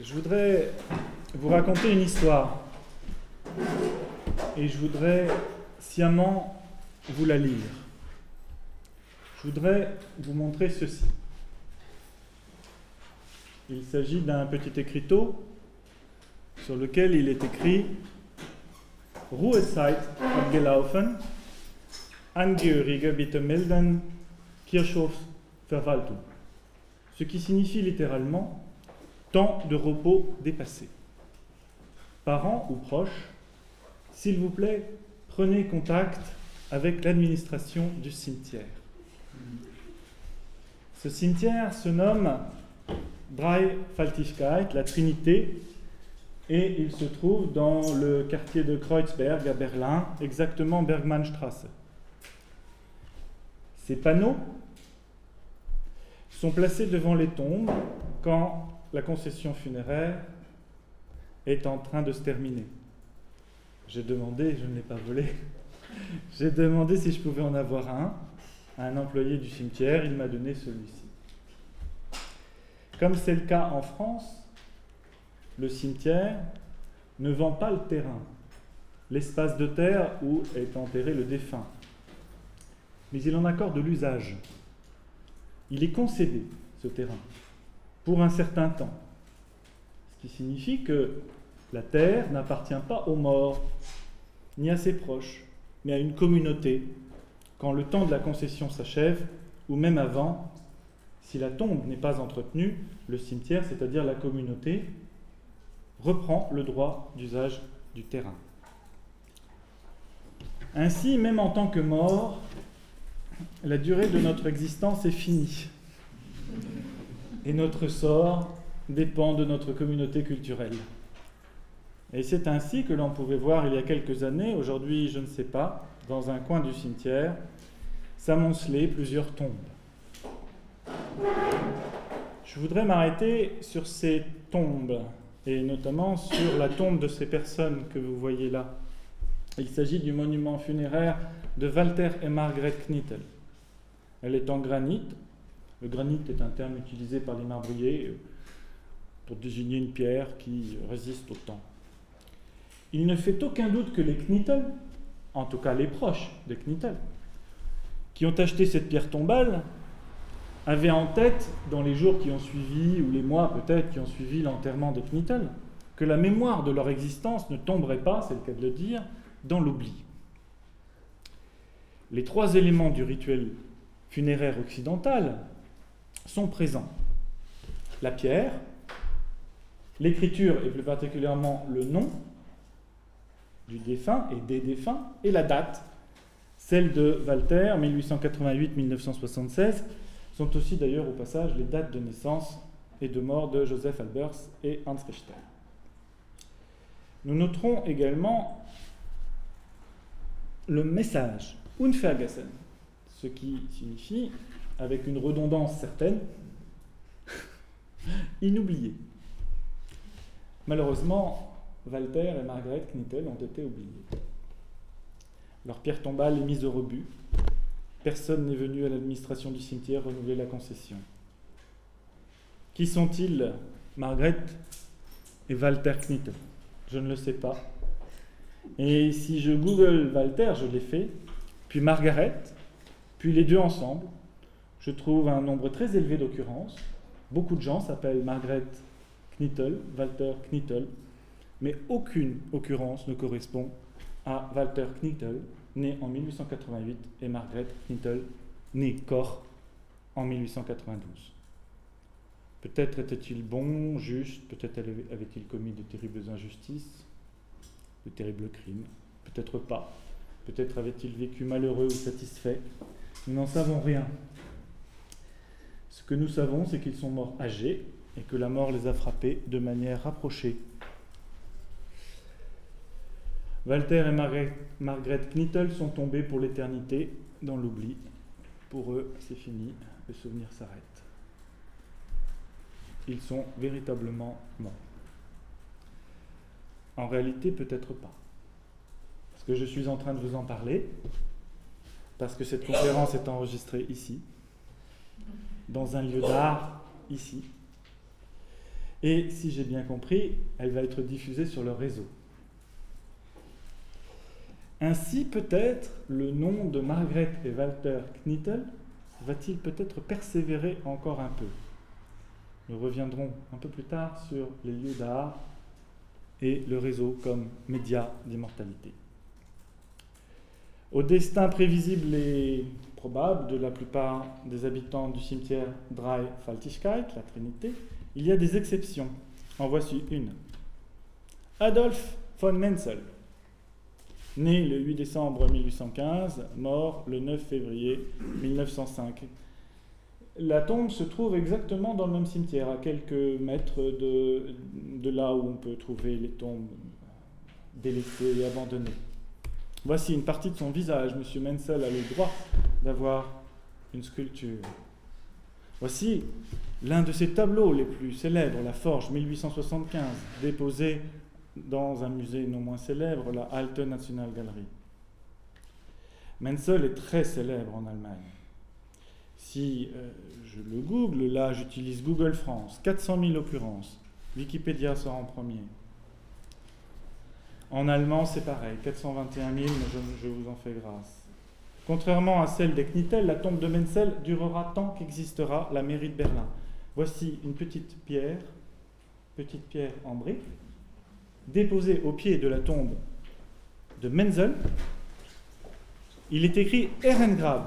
Je voudrais vous raconter une histoire et je voudrais sciemment vous la lire. Je voudrais vous montrer ceci. Il s'agit d'un petit écriteau sur lequel il est écrit Ruhezeit abgelaufen, Angehörige bitte melden, Kirchhofsverwaltung. Ce qui signifie littéralement temps de repos dépassé. Parents ou proches, s'il vous plaît, prenez contact avec l'administration du cimetière. Ce cimetière se nomme Dreifaltigkeit, la Trinité, et il se trouve dans le quartier de Kreuzberg à Berlin, exactement Bergmannstrasse. Ces panneaux sont placés devant les tombes quand la concession funéraire est en train de se terminer. J'ai demandé, je ne l'ai pas volé, j'ai demandé si je pouvais en avoir un un employé du cimetière, il m'a donné celui-ci. Comme c'est le cas en France, le cimetière ne vend pas le terrain, l'espace de terre où est enterré le défunt, mais il en accorde l'usage. Il est concédé, ce terrain pour un certain temps. Ce qui signifie que la terre n'appartient pas aux morts, ni à ses proches, mais à une communauté, quand le temps de la concession s'achève, ou même avant, si la tombe n'est pas entretenue, le cimetière, c'est-à-dire la communauté, reprend le droit d'usage du terrain. Ainsi, même en tant que mort, la durée de notre existence est finie et notre sort dépend de notre communauté culturelle. Et c'est ainsi que l'on pouvait voir il y a quelques années, aujourd'hui je ne sais pas, dans un coin du cimetière, s'amonceler plusieurs tombes. Je voudrais m'arrêter sur ces tombes, et notamment sur la tombe de ces personnes que vous voyez là. Il s'agit du monument funéraire de Walter et Margaret Knittel. Elle est en granit, le granit est un terme utilisé par les marbriers euh, pour désigner une pierre qui résiste au temps. Il ne fait aucun doute que les Knittel, en tout cas les proches des Knittel, qui ont acheté cette pierre tombale, avaient en tête, dans les jours qui ont suivi, ou les mois peut-être qui ont suivi l'enterrement des Knittel, que la mémoire de leur existence ne tomberait pas, c'est le cas de le dire, dans l'oubli. Les trois éléments du rituel funéraire occidental, sont présents. La pierre, l'écriture et plus particulièrement le nom du défunt et des défunts, et la date, celle de Walter, 1888-1976, sont aussi d'ailleurs au passage les dates de naissance et de mort de Joseph Albers et Hans Richter. Nous noterons également le message, Unvergessen, ce qui signifie avec une redondance certaine, inoublié. Malheureusement, Walter et Margaret Knittel ont été oubliés. Leur pierre tombale est mise au rebut. Personne n'est venu à l'administration du cimetière renouveler la concession. Qui sont-ils, Margaret et Walter Knittel Je ne le sais pas. Et si je google Walter, je l'ai fait, puis Margaret, puis les deux ensemble, je trouve un nombre très élevé d'occurrences. Beaucoup de gens s'appellent Margaret Knittel, Walter Knittel, mais aucune occurrence ne correspond à Walter Knittel, né en 1888, et Margaret Knittel, né Koch en 1892. Peut-être était-il bon, juste, peut-être avait-il commis de terribles injustices, de terribles crimes, peut-être pas, peut-être avait-il vécu malheureux ou satisfait, nous n'en savons rien. Ce que nous savons, c'est qu'ils sont morts âgés et que la mort les a frappés de manière rapprochée. Walter et Margaret, Knittel sont tombés pour l'éternité dans l'oubli. Pour eux, c'est fini, le souvenir s'arrête. Ils sont véritablement morts. En réalité, peut-être pas. Parce que je suis en train de vous en parler, parce que cette conférence est enregistrée ici, dans un lieu d'art ici. Et si j'ai bien compris, elle va être diffusée sur le réseau. Ainsi, peut-être, le nom de Margaret et Walter Knittel va-t-il peut-être persévérer encore un peu Nous reviendrons un peu plus tard sur les lieux d'art et le réseau comme média d'immortalité. Au destin prévisible et probable de la plupart des habitants du cimetière Drei-Faltigkeit, la Trinité, il y a des exceptions. En voici une. Adolf von Menzel, né le 8 décembre 1815, mort le 9 février 1905. La tombe se trouve exactement dans le même cimetière, à quelques mètres de, de là où on peut trouver les tombes délaissées et abandonnées. Voici une partie de son visage. M. Menzel a le droit d'avoir une sculpture. Voici l'un de ses tableaux les plus célèbres, la Forge 1875, déposé dans un musée non moins célèbre, la Alte Nationalgalerie. Menzel est très célèbre en Allemagne. Si euh, je le google, là j'utilise Google France, 400 000 occurrences. Wikipédia sort en premier. En allemand, c'est pareil, 421 000, je, vous en fais grâce. Contrairement à celle des Knittel, la tombe de Menzel durera tant qu'existera la mairie de Berlin. Voici une petite pierre, petite pierre en brique, déposée au pied de la tombe de Menzel. Il est écrit Ehrengrab,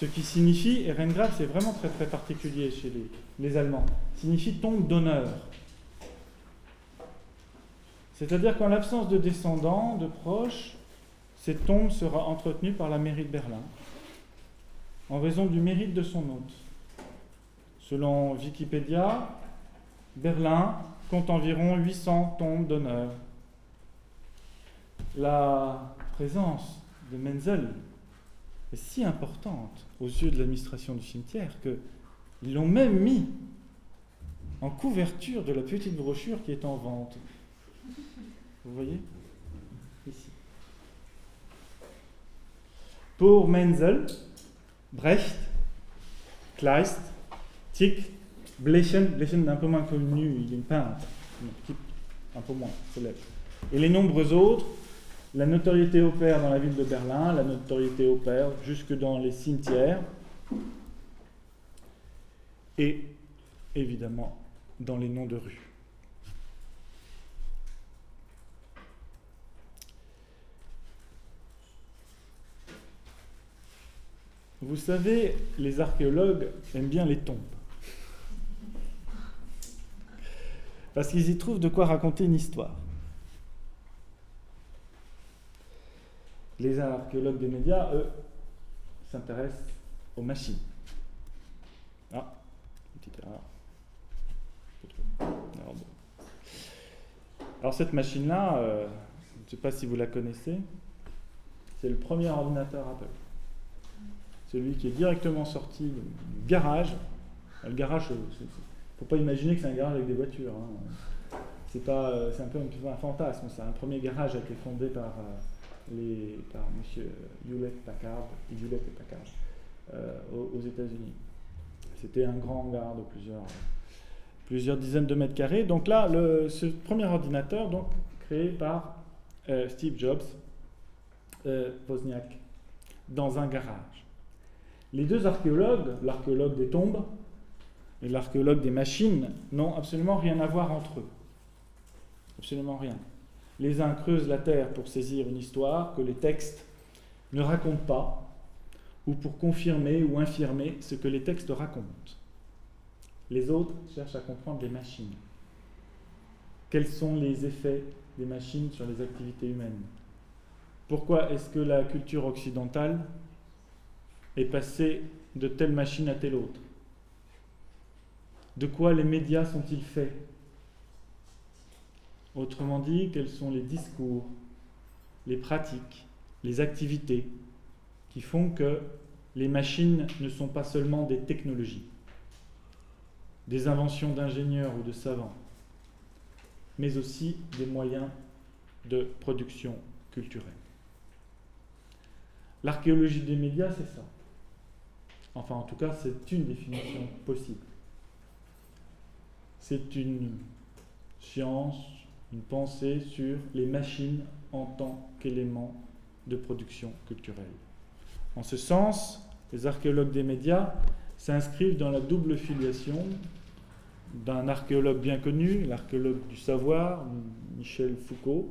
ce qui signifie, Ehrengrab c'est vraiment très très particulier chez les, les Allemands, signifie tombe d'honneur. C'est-à-dire qu'en l'absence de descendants, de proches, cette tombe sera entretenue par la mairie de Berlin, en raison du mérite de son hôte. Selon Wikipédia, Berlin compte environ 800 tombes d'honneur. La présence de Menzel est si importante aux yeux de l'administration du cimetière qu'ils l'ont même mis en couverture de la petite brochure qui est en vente. Vous voyez Ici. Pour Menzel, Brecht, Kleist, Tick, Blechen, Blechen est un peu moins connu, il est une peintre, un peu moins célèbre. Et les nombreux autres, la notoriété opère dans la ville de Berlin, la notoriété opère jusque dans les cimetières, et évidemment dans les noms de rues. Vous savez, les archéologues aiment bien les tombes. Parce qu'ils y trouvent de quoi raconter une histoire. Les archéologues des médias, eux, s'intéressent aux machines. Ah, petite erreur. Alors, cette machine-là, euh, je ne sais pas si vous la connaissez, c'est le premier ordinateur Apple celui qui est directement sorti du garage. Le garage, il ne faut pas imaginer que c'est un garage avec des voitures. Hein. Euh, c'est un peu un, fantasme. C'est un premier garage a été fondé par euh, les, par M. Hewlett Packard, Hewlett et Packard, euh, aux, États-Unis. C'était un grand hangar de plusieurs, plusieurs dizaines de mètres carrés. Donc là, ce premier ordinateur, donc créé par Steve Jobs, Wozniak, dans un garage. Les deux archéologues, l'archéologue des tombes et l'archéologue des machines, n'ont absolument rien à voir entre eux. Absolument rien. Les uns creusent la terre pour saisir une histoire que les textes ne racontent pas, ou pour confirmer ou infirmer ce que les textes racontent. Les autres cherchent à comprendre les machines. Quels sont les effets des machines sur les activités humaines? Pourquoi est-ce que la culture occidentale est passé de telle machine à telle autre De quoi les médias sont-ils faits? Autrement dit, quels sont les discours, les pratiques, les activités qui font que les machines ne sont pas seulement des technologies, des inventions d'ingénieurs ou de savants, mais aussi des moyens de production culturelle? L'archéologie des médias, c'est ça. Enfin, en tout cas, c'est une définition possible. c'est une science, une pensée sur les machines en tant qu'élément de production culturelle. En ce sens, les archéologues des médias s'inscrivent dans la double filiation d'un archéologue bien connu, l'archéologue du savoir, Michel Foucault,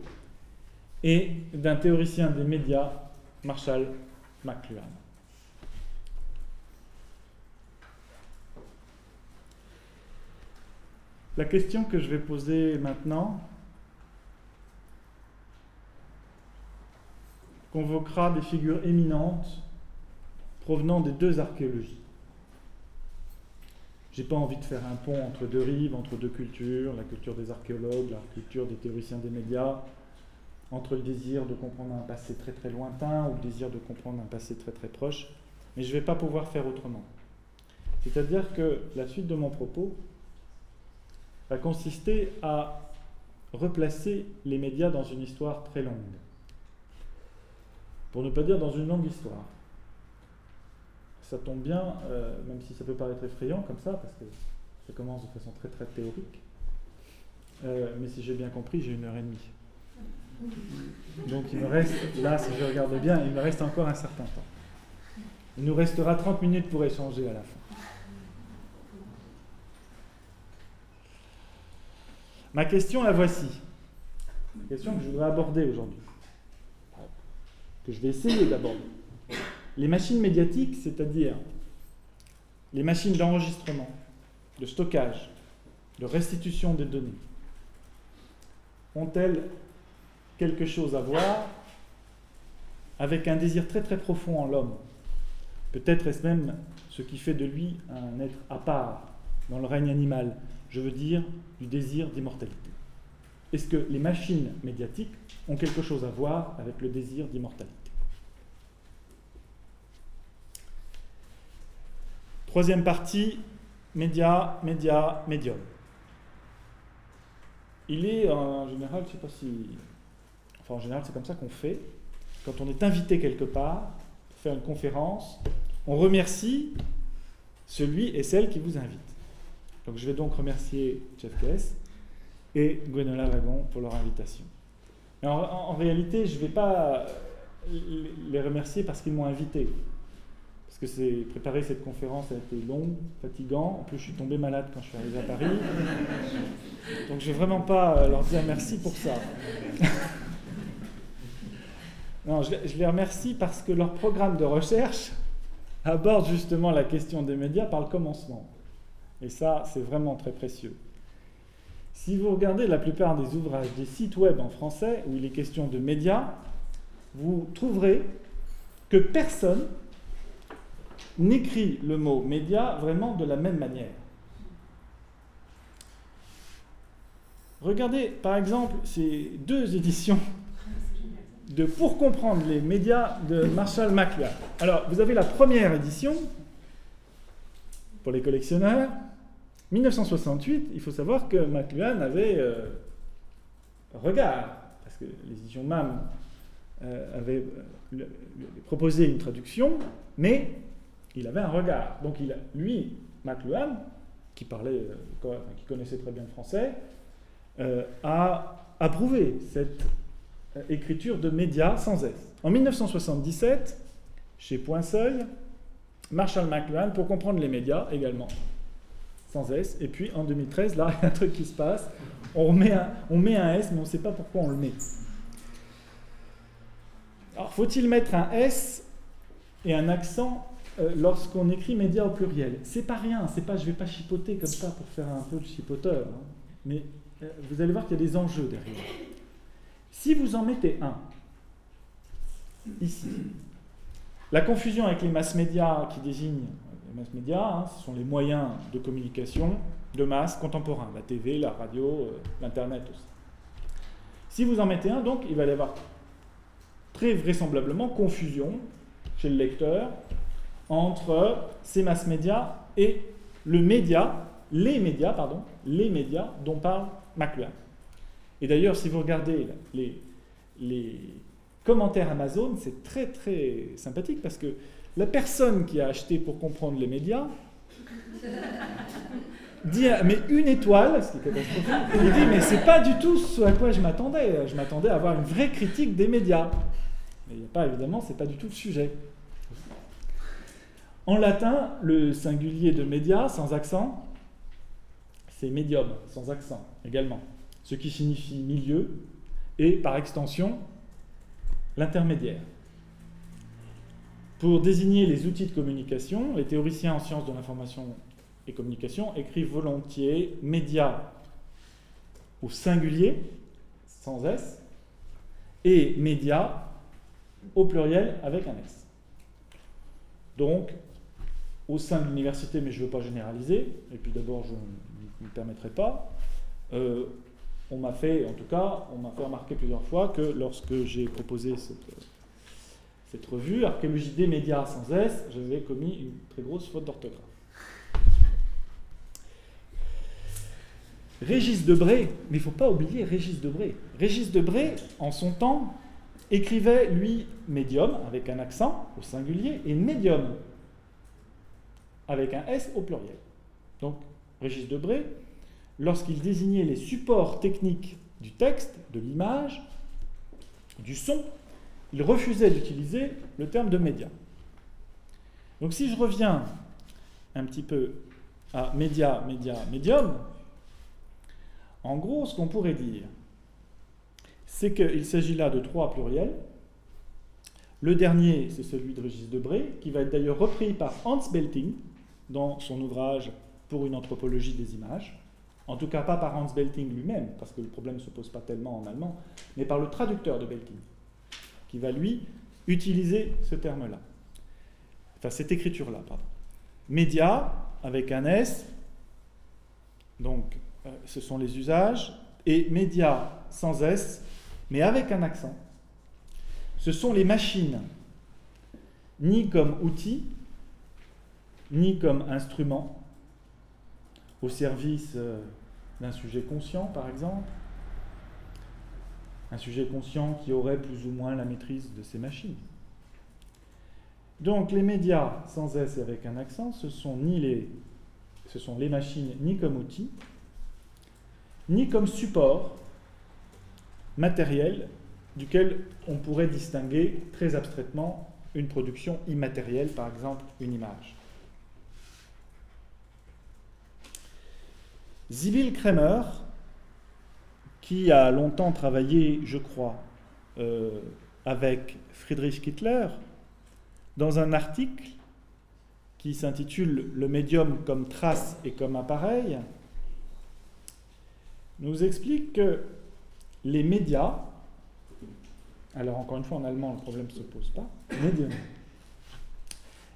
et d'un théoricien des médias, Marshall McLuhan. La question que je vais poser maintenant convoquera des figures éminentes provenant des deux archéologies. J'ai pas envie de faire un pont entre deux rives, entre deux cultures, la culture des archéologues, la culture des théoriciens des médias, entre le désir de comprendre un passé très très lointain ou le désir de comprendre un passé très très proche, mais je ne vais pas pouvoir faire autrement. C'est-à-dire que la suite de mon propos va consister à replacer les médias dans une histoire très longue, pour ne pas dire dans une longue histoire ça tombe bien, euh, même si ça peut paraître effrayant comme ça, parce que ça commence de façon très très théorique. Euh, mais si j'ai bien compris, j'ai une heure et demie. Donc il me reste, là, si je regarde bien, il me reste encore un certain temps. Il nous restera 30 minutes pour échanger à la fin. Ma question, la voici. La question que je voudrais aborder aujourd'hui. Que je vais essayer d'aborder les machines médiatiques, c'est-à-dire les machines d'enregistrement, de stockage, de restitution des données, ont-elles quelque chose à voir avec un désir très très profond en l'homme? Peut-être est-ce même ce qui fait de lui un être à part dans le règne animal, je veux dire du désir d'immortalité. Est-ce que les machines médiatiques ont quelque chose à voir avec le désir d'immortalité? Troisième partie, média, média, médium. Il est en général, je ne sais pas si. Enfin, en général, c'est comme ça qu'on fait. Quand on est invité quelque part, pour faire une conférence, on remercie celui et celle qui vous invite. Donc, je vais donc remercier Jeff Kess et Gwenola Wagon pour leur invitation. Mais en réalité, je ne vais pas les remercier parce qu'ils m'ont invité que c'est préparer cette conférence a été long, fatigant. En plus, je suis tombé malade quand je suis arrivé à Paris. Donc, je vais vraiment pas leur dire merci pour ça. non, je les remercie parce que leur programme de recherche aborde justement la question des médias par le commencement. Et ça, c'est vraiment très précieux. Si vous regardez la plupart des ouvrages des sites web en français où il est question de médias, vous trouverez que personne n'écrit le mot média vraiment de la même manière. Regardez par exemple ces deux éditions de Pour comprendre les médias de Marshall McLuhan. Alors, vous avez la première édition pour les collectionneurs. 1968, il faut savoir que McLuhan avait euh, regard, parce que l'édition MAM euh, avait euh, proposé une traduction, mais il avait un regard. Donc il, lui, McLuhan, qui parlait, qui connaissait très bien le français, a approuvé cette écriture de médias sans S. En 1977, chez Point Seuil, Marshall McLuhan, pour comprendre les médias également, sans S. Et puis en 2013, là, il y a un truc qui se passe. On met un, S, mais on ne sait pas pourquoi on le met. Alors, faut-il mettre un S et un accent euh, lorsqu'on écrit médias au pluriel? C'est pas rien, c'est pas je vais pas chipoter comme ça pour faire un peu de chipoteur, hein. mais euh, vous allez voir qu'il y a des enjeux derrière. Si vous en mettez un, ici, la confusion avec les masses médias qui désignent les masses médias, hein, ce sont les moyens de communication de masse contemporains, la TV, la radio, euh, l'Internet aussi. Si vous en mettez un, donc, il va y avoir très vraisemblablement confusion chez le lecteur entre ces masses médias et le média, les médias, pardon, les médias dont parle McLuhan. Et d'ailleurs, si vous regardez les commentaires Amazon, c'est très très sympathique parce que la personne qui a acheté pour comprendre les médias dit mais une étoile, ce qui est catastrophique. Il dit mais c'est pas du tout ce à quoi je m'attendais. Je m'attendais à avoir une vraie critique des médias. Mais il n'y a pas évidemment, c'est pas du tout le sujet. En latin, le singulier de média sans accent, c'est médium sans accent également, ce qui signifie milieu et par extension l'intermédiaire. Pour désigner les outils de communication, les théoriciens en sciences de l'information et communication écrivent volontiers média au singulier, sans S, et média au pluriel avec un S. Donc, au sein de l'université, mais je ne veux pas généraliser, et puis d'abord je ne me permettrai pas, euh, on m'a fait, en tout cas, on m'a fait remarquer plusieurs fois que lorsque j'ai proposé cette, cette revue, Archéologie des médias sans S, j'avais commis une très grosse faute d'orthographe. Régis Debré, mais il ne faut pas oublier Régis Debré. Régis Debré, en son temps, écrivait, lui, médium, avec un accent au singulier, et médium, avec un S au pluriel. Donc, Régis Debré, lorsqu'il désignait les supports techniques du texte, de l'image, du son, il refusait d'utiliser le terme de média. Donc si je reviens un petit peu à média, média, médium, en gros, ce qu'on pourrait dire, c'est qu'il s'agit là de trois pluriels. Le dernier, c'est celui de Régis Debré, qui va être d'ailleurs repris par Hans Belting dans son ouvrage Pour une anthropologie des images. En tout cas, pas par Hans Belting lui-même, parce que le problème ne se pose pas tellement en allemand, mais par le traducteur de Belting, qui va lui utiliser ce terme-là. Enfin, cette écriture-là, pardon. Média, avec un S, donc euh, ce sont les usages, et média sans S, mais avec un accent. Ce sont les machines, ni comme outils, ni comme instruments, au service euh, d'un sujet conscient, par exemple, un sujet conscient qui aurait plus ou moins la maîtrise de ces machines. Donc les médias sans S et avec un accent, ce sont ni les, ce sont les machines ni comme outils, ni comme support matériel duquel on pourrait distinguer très abstraitement une production immatérielle, par exemple une image. Sibyl Kremer, qui a longtemps travaillé, je crois, euh, avec Friedrich Kittler, dans un article qui s'intitule Le médium comme trace et comme appareil, nous explique que les médias, alors encore une fois en allemand le problème ne se pose pas, médium,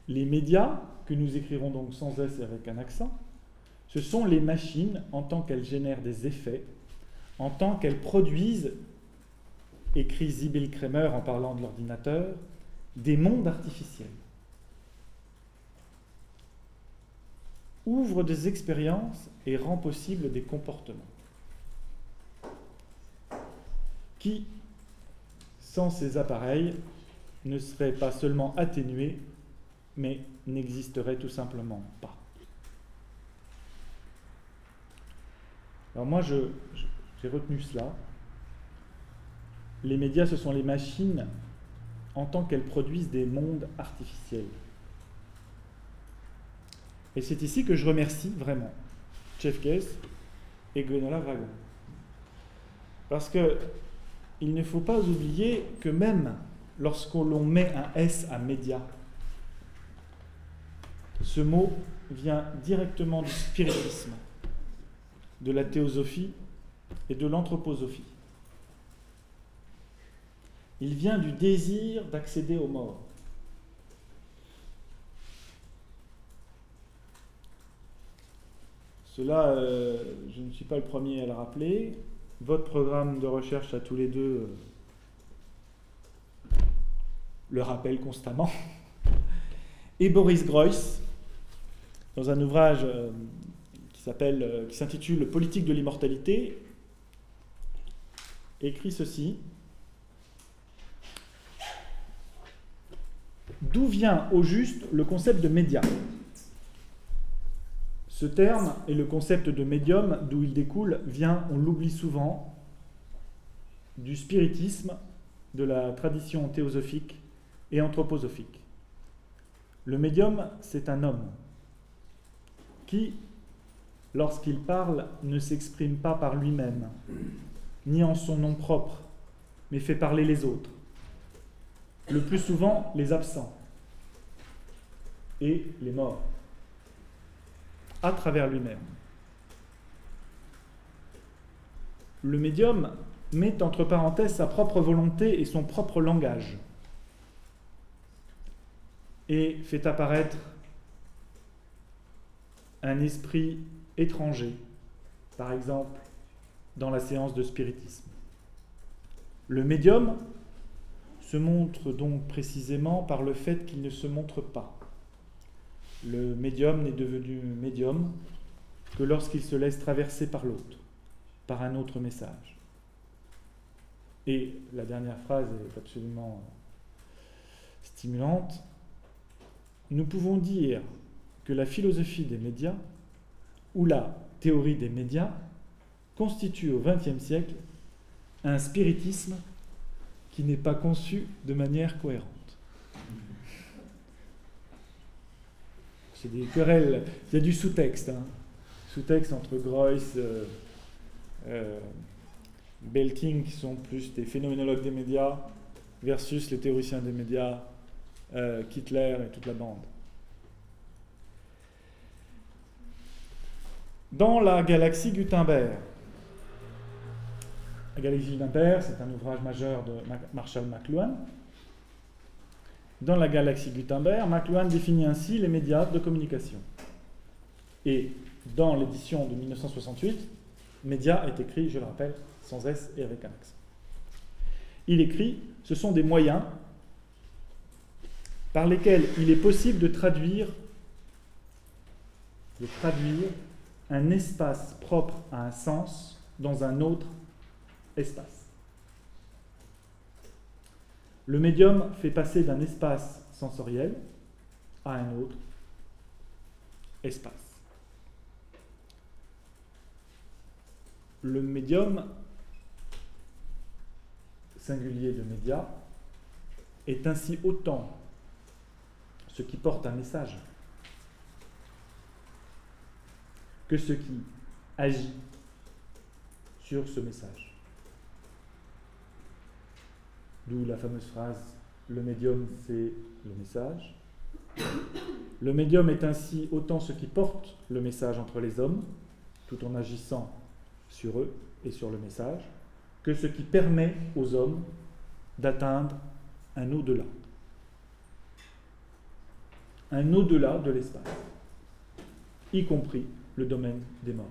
les médias, que nous écrirons donc sans S et avec un accent, ce sont les machines en tant qu'elles génèrent des effets, en tant qu'elles produisent, écrit Sibyl Kramer en parlant de l'ordinateur, des mondes artificiels. Ouvre des expériences et rend possible des comportements qui, sans ces appareils, ne seraient pas seulement atténués, mais n'existeraient tout simplement pas. Alors moi, j'ai retenu cela. Les médias, ce sont les machines en tant qu'elles produisent des mondes artificiels. Et c'est ici que je remercie vraiment Jeff Case et Gwenola Wagon. Parce que il ne faut pas oublier que même lorsqu'on met un S à média, ce mot vient directement du spiritisme de la théosophie et de l'anthroposophie. Il vient du désir d'accéder aux morts. Cela, euh, je ne suis pas le premier à le rappeler. Votre programme de recherche à tous les deux euh, le rappelle constamment. Et Boris Greuss, dans un ouvrage euh, qui s'intitule Politique de l'immortalité, écrit ceci. D'où vient au juste le concept de média? Ce terme et le concept de médium, d'où il découle, vient, on l'oublie souvent, du spiritisme, de la tradition théosophique et anthroposophique. Le médium, c'est un homme qui, lorsqu'il parle, ne s'exprime pas par lui-même, ni en son nom propre, mais fait parler les autres. Le plus souvent, les absents et les morts, à travers lui-même. Le médium met entre parenthèses sa propre volonté et son propre langage et fait apparaître un esprit étranger, par exemple dans la séance de spiritisme. Le médium se montre donc précisément par le fait qu'il ne se montre pas. Le médium n'est devenu médium que lorsqu'il se laisse traverser par l'autre, par un autre message. Et la dernière phrase est absolument stimulante. Nous pouvons dire que la philosophie des médias ou la théorie des médias constitue au XXe siècle un spiritisme qui n'est pas conçu de manière cohérente. C'est des querelles, il y a du sous-texte, hein. sous-texte entre Greuss, euh, euh, Belting, qui sont plus des phénoménologues des médias, versus les théoriciens des médias, euh, Kittler et toute la bande. Dans la galaxie Gutenberg, la galaxie Gutenberg, c'est un ouvrage majeur de Marshall McLuhan. Dans la galaxie Gutenberg, McLuhan définit ainsi les médias de communication. Et dans l'édition de 1968, média est écrit, je le rappelle, sans S et avec un accent. Il écrit Ce sont des moyens par lesquels il est possible de traduire, de traduire un espace propre à un sens dans un autre espace. Le médium fait passer d'un espace sensoriel à un autre espace. Le médium singulier de média est ainsi autant ce qui porte un message que ce qui agit sur ce message. D'où la fameuse phrase Le médium, c'est le message. Le médium est ainsi autant ce qui porte le message entre les hommes, tout en agissant sur eux et sur le message, que ce qui permet aux hommes d'atteindre un au-delà. Un au-delà de l'espace, y compris le domaine des morts.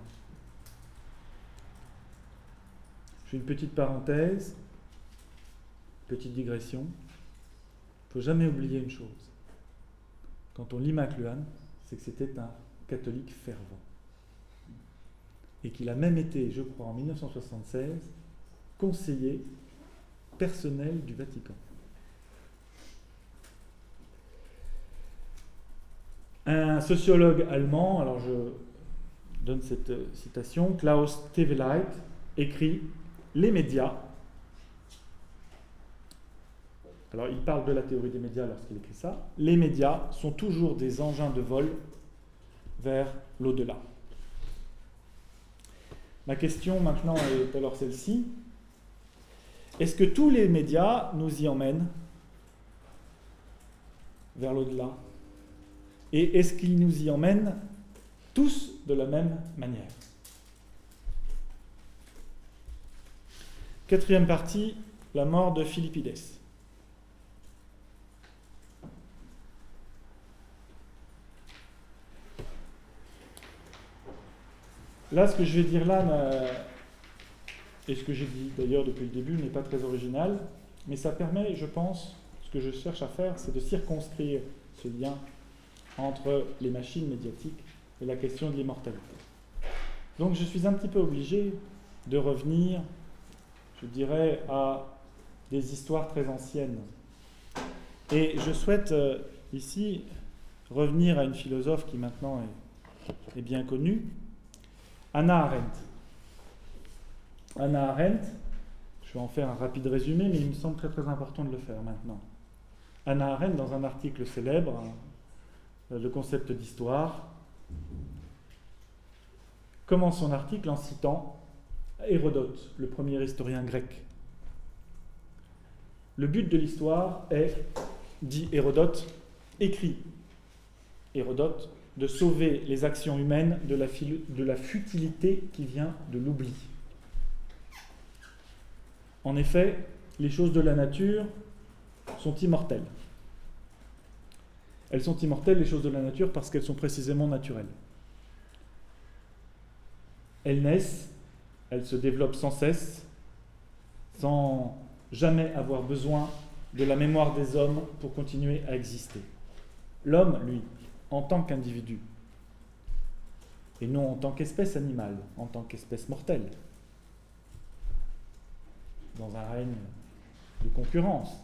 Je fais une petite parenthèse, petite digression. Il ne faut jamais oublier une chose. Quand on lit McLuhan, c'est que c'était un catholique fervent. Et qu'il a même été, je crois, en 1976, conseiller personnel du Vatican. Un sociologue allemand, alors je donne cette citation, Klaus Teveleit écrit Les médias. Alors il parle de la théorie des médias lorsqu'il écrit ça. Les médias sont toujours des engins de vol vers l'au-delà. Ma question maintenant est alors celle-ci. Est-ce que tous les médias nous y emmènent vers l'au-delà? Et est-ce qu'ils nous y emmènent tous de la même manière? Quatrième partie, la mort de Philippides. Là, ce que je vais dire là, et ce que j'ai dit d'ailleurs depuis le début, n'est pas très original, mais ça permet, je pense, ce que je cherche à faire, c'est de circonscrire ce lien entre les machines médiatiques et la question de l'immortalité. Donc je suis un petit peu obligé de revenir, je dirais, à des histoires très anciennes. Et je souhaite euh, ici revenir à une philosophe qui maintenant est est bien connue, Anna Arendt. Anna Arendt, je vais en faire un rapide résumé, mais il me semble très très important de le faire maintenant. Anna Arendt, dans un article célèbre, euh, le concept d'histoire, commence son article en citant Hérodote, le premier historien grec. Le but de l'histoire est, dit Hérodote, écrit Hérodote, de sauver les actions humaines de la, futilité qui vient de l'oubli. En effet, les choses de la nature sont immortelles. Elles sont immortelles, les choses de la nature, parce qu'elles sont précisément naturelles. Elles naissent, elles se développent sans cesse, sans jamais avoir besoin de la mémoire des hommes pour continuer à exister. L'homme, lui, en tant qu'individu, et non en tant qu'espèce animale, en tant qu'espèce mortelle, dans un règne de concurrence.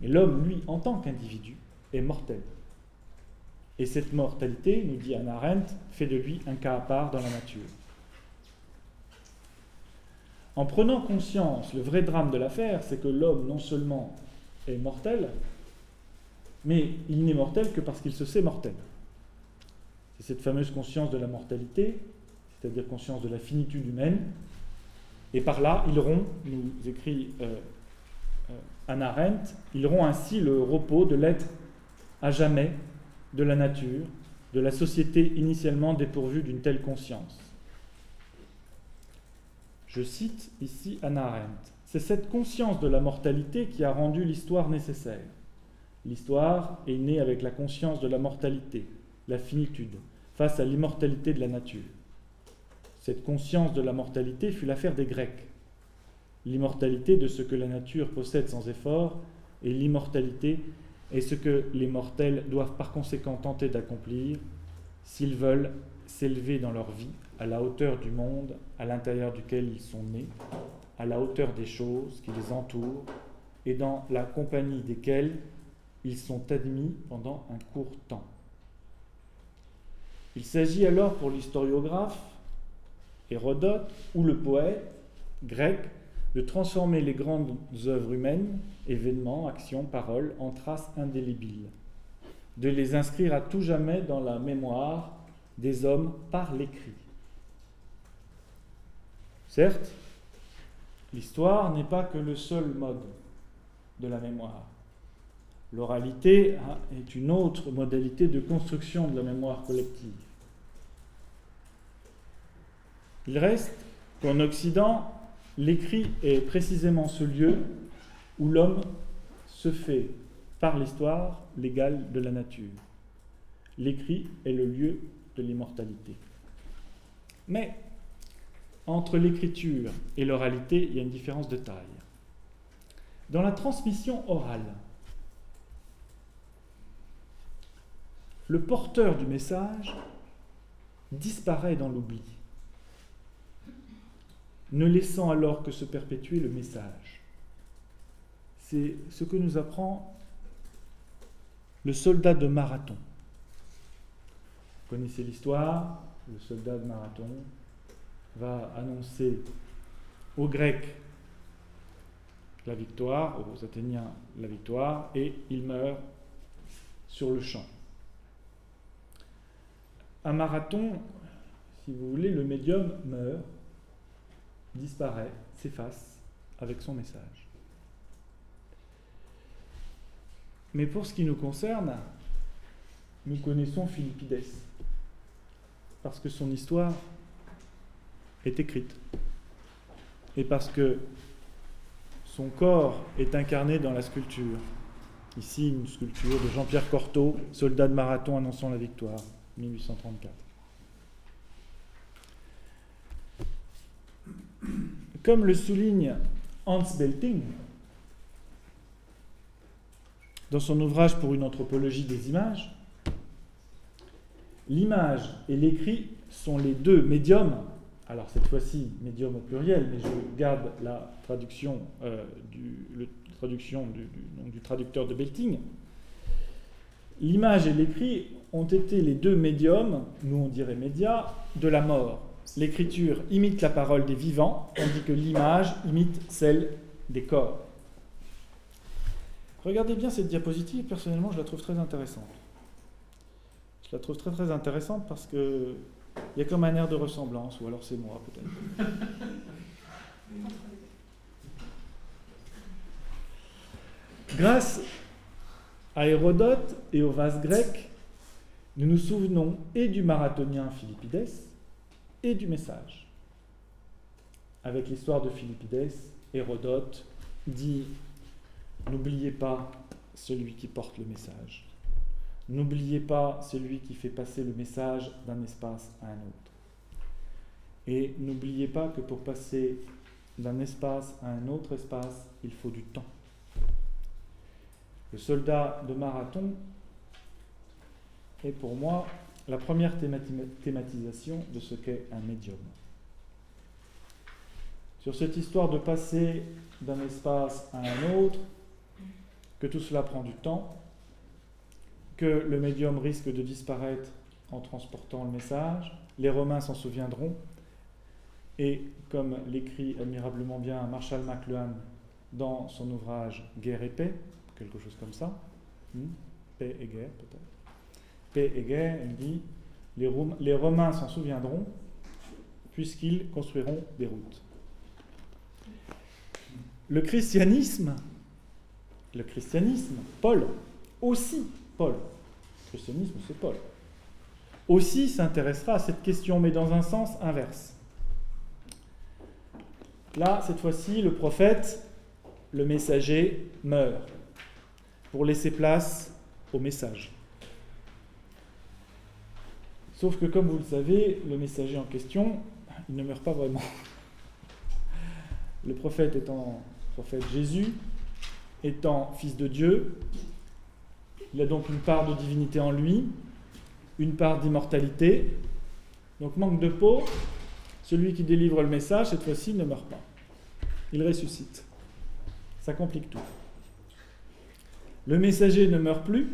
Mais l'homme, lui, en tant qu'individu, est mortel. Et cette mortalité, nous dit Anna Arendt, fait de lui un cas à part dans la nature. En prenant conscience, le vrai drame de l'affaire, c'est que l'homme non seulement est mortel, mais il n'est mortel que parce qu'il se sait mortel. C'est cette fameuse conscience de la mortalité, c'est-à-dire conscience de la finitude humaine. Et par là, il rompt, nous écrit euh, euh, Anna Arendt, il rompt ainsi le repos de l'être à jamais de la nature, de la société initialement dépourvue d'une telle conscience. Je cite ici Anna Arendt. C'est cette conscience de la mortalité qui a rendu l'histoire nécessaire. L'histoire est née avec la conscience de la mortalité, la finitude, face à l'immortalité de la nature. Cette conscience de la mortalité fut l'affaire des Grecs. L'immortalité de ce que la nature possède sans effort et l'immortalité est ce que les mortels doivent par conséquent tenter d'accomplir s'ils veulent s'élever dans leur vie à la hauteur du monde à l'intérieur duquel ils sont nés, à la hauteur des choses qui les entourent et dans la compagnie desquelles ils sont admis pendant un court temps. Il s'agit alors pour l'historiographe, Hérodote ou le poète grec de transformer les grandes œuvres humaines, événements, actions, paroles, en traces indélébiles, de les inscrire à tout jamais dans la mémoire des hommes par l'écrit. Certes, l'histoire n'est pas que le seul mode de la mémoire. L'oralité est une autre modalité de construction de la mémoire collective. Il reste qu'en Occident, l'écrit est précisément ce lieu où l'homme se fait, par l'histoire, l'égal de la nature. L'écrit est le lieu de l'immortalité. Mais entre l'écriture et l'oralité, il y a une différence de taille. Dans la transmission orale, le porteur du message disparaît dans l'oubli, ne laissant alors que se perpétuer le message. C'est ce que nous apprend le soldat de Marathon. Vous connaissez l'histoire, le soldat de Marathon va annoncer aux Grecs la victoire, aux Athéniens la victoire, et il meurt sur le champ. Un marathon, si vous voulez, le médium meurt, disparaît, s'efface avec son message. Mais pour ce qui nous concerne, nous connaissons Philippides, parce que son histoire est écrite, et parce que son corps est incarné dans la sculpture. Ici, une sculpture de Jean-Pierre Cortot, soldat de marathon annonçant la victoire, 1834. Comme le souligne Hans Belting dans son ouvrage pour une anthropologie des images, l'image et l'écrit sont les deux médiums alors cette fois-ci médium au pluriel, mais je garde la traduction, euh, du, du, du, traducteur de Belting, l'image et l'écrit ont été les deux médiums, nous on dirait médias, de la mort. L'écriture imite la parole des vivants, tandis que l'image imite celle des corps. Regardez bien cette diapositive, personnellement je la trouve très intéressante. Je la trouve très très intéressante parce que il y a comme un air de ressemblance, ou alors c'est moi peut-être. Grâce à Hérodote et au vase grec, nous nous souvenons et du marathonien Philippides et du message. Avec l'histoire de Philippides, Hérodote dit N'oubliez pas celui qui porte le message. N'oubliez pas celui qui fait passer le message d'un espace à un autre. Et n'oubliez pas que pour passer d'un espace à un autre espace, il faut du temps. Le soldat de marathon est pour moi la première thématisation de ce qu'est un médium. Sur cette histoire de passer d'un espace à un autre, que tout cela prend du temps, que le médium risque de disparaître en transportant le message, les Romains s'en souviendront, et comme l'écrit admirablement bien Marshall McLuhan dans son ouvrage Guerre et paix, quelque chose comme ça, hmm, paix et guerre peut-être, paix et guerre, il dit, les, les Romains s'en souviendront puisqu'ils construiront des routes. Le christianisme, le christianisme, Paul aussi Paul. Le christianisme, c'est Paul. Aussi s'intéressera à cette question, mais dans un sens inverse. Là, cette fois-ci, le prophète, le messager, meurt pour laisser place au message. Sauf que, comme vous le savez, le messager en question, il ne meurt pas vraiment. Le prophète étant prophète Jésus, étant fils de Dieu, il a donc une part de divinité en lui, une part d'immortalité. Donc manque de peau, celui qui délivre le message, cette fois-ci, ne meurt pas. Il ressuscite. Ça complique tout. Le messager ne meurt plus,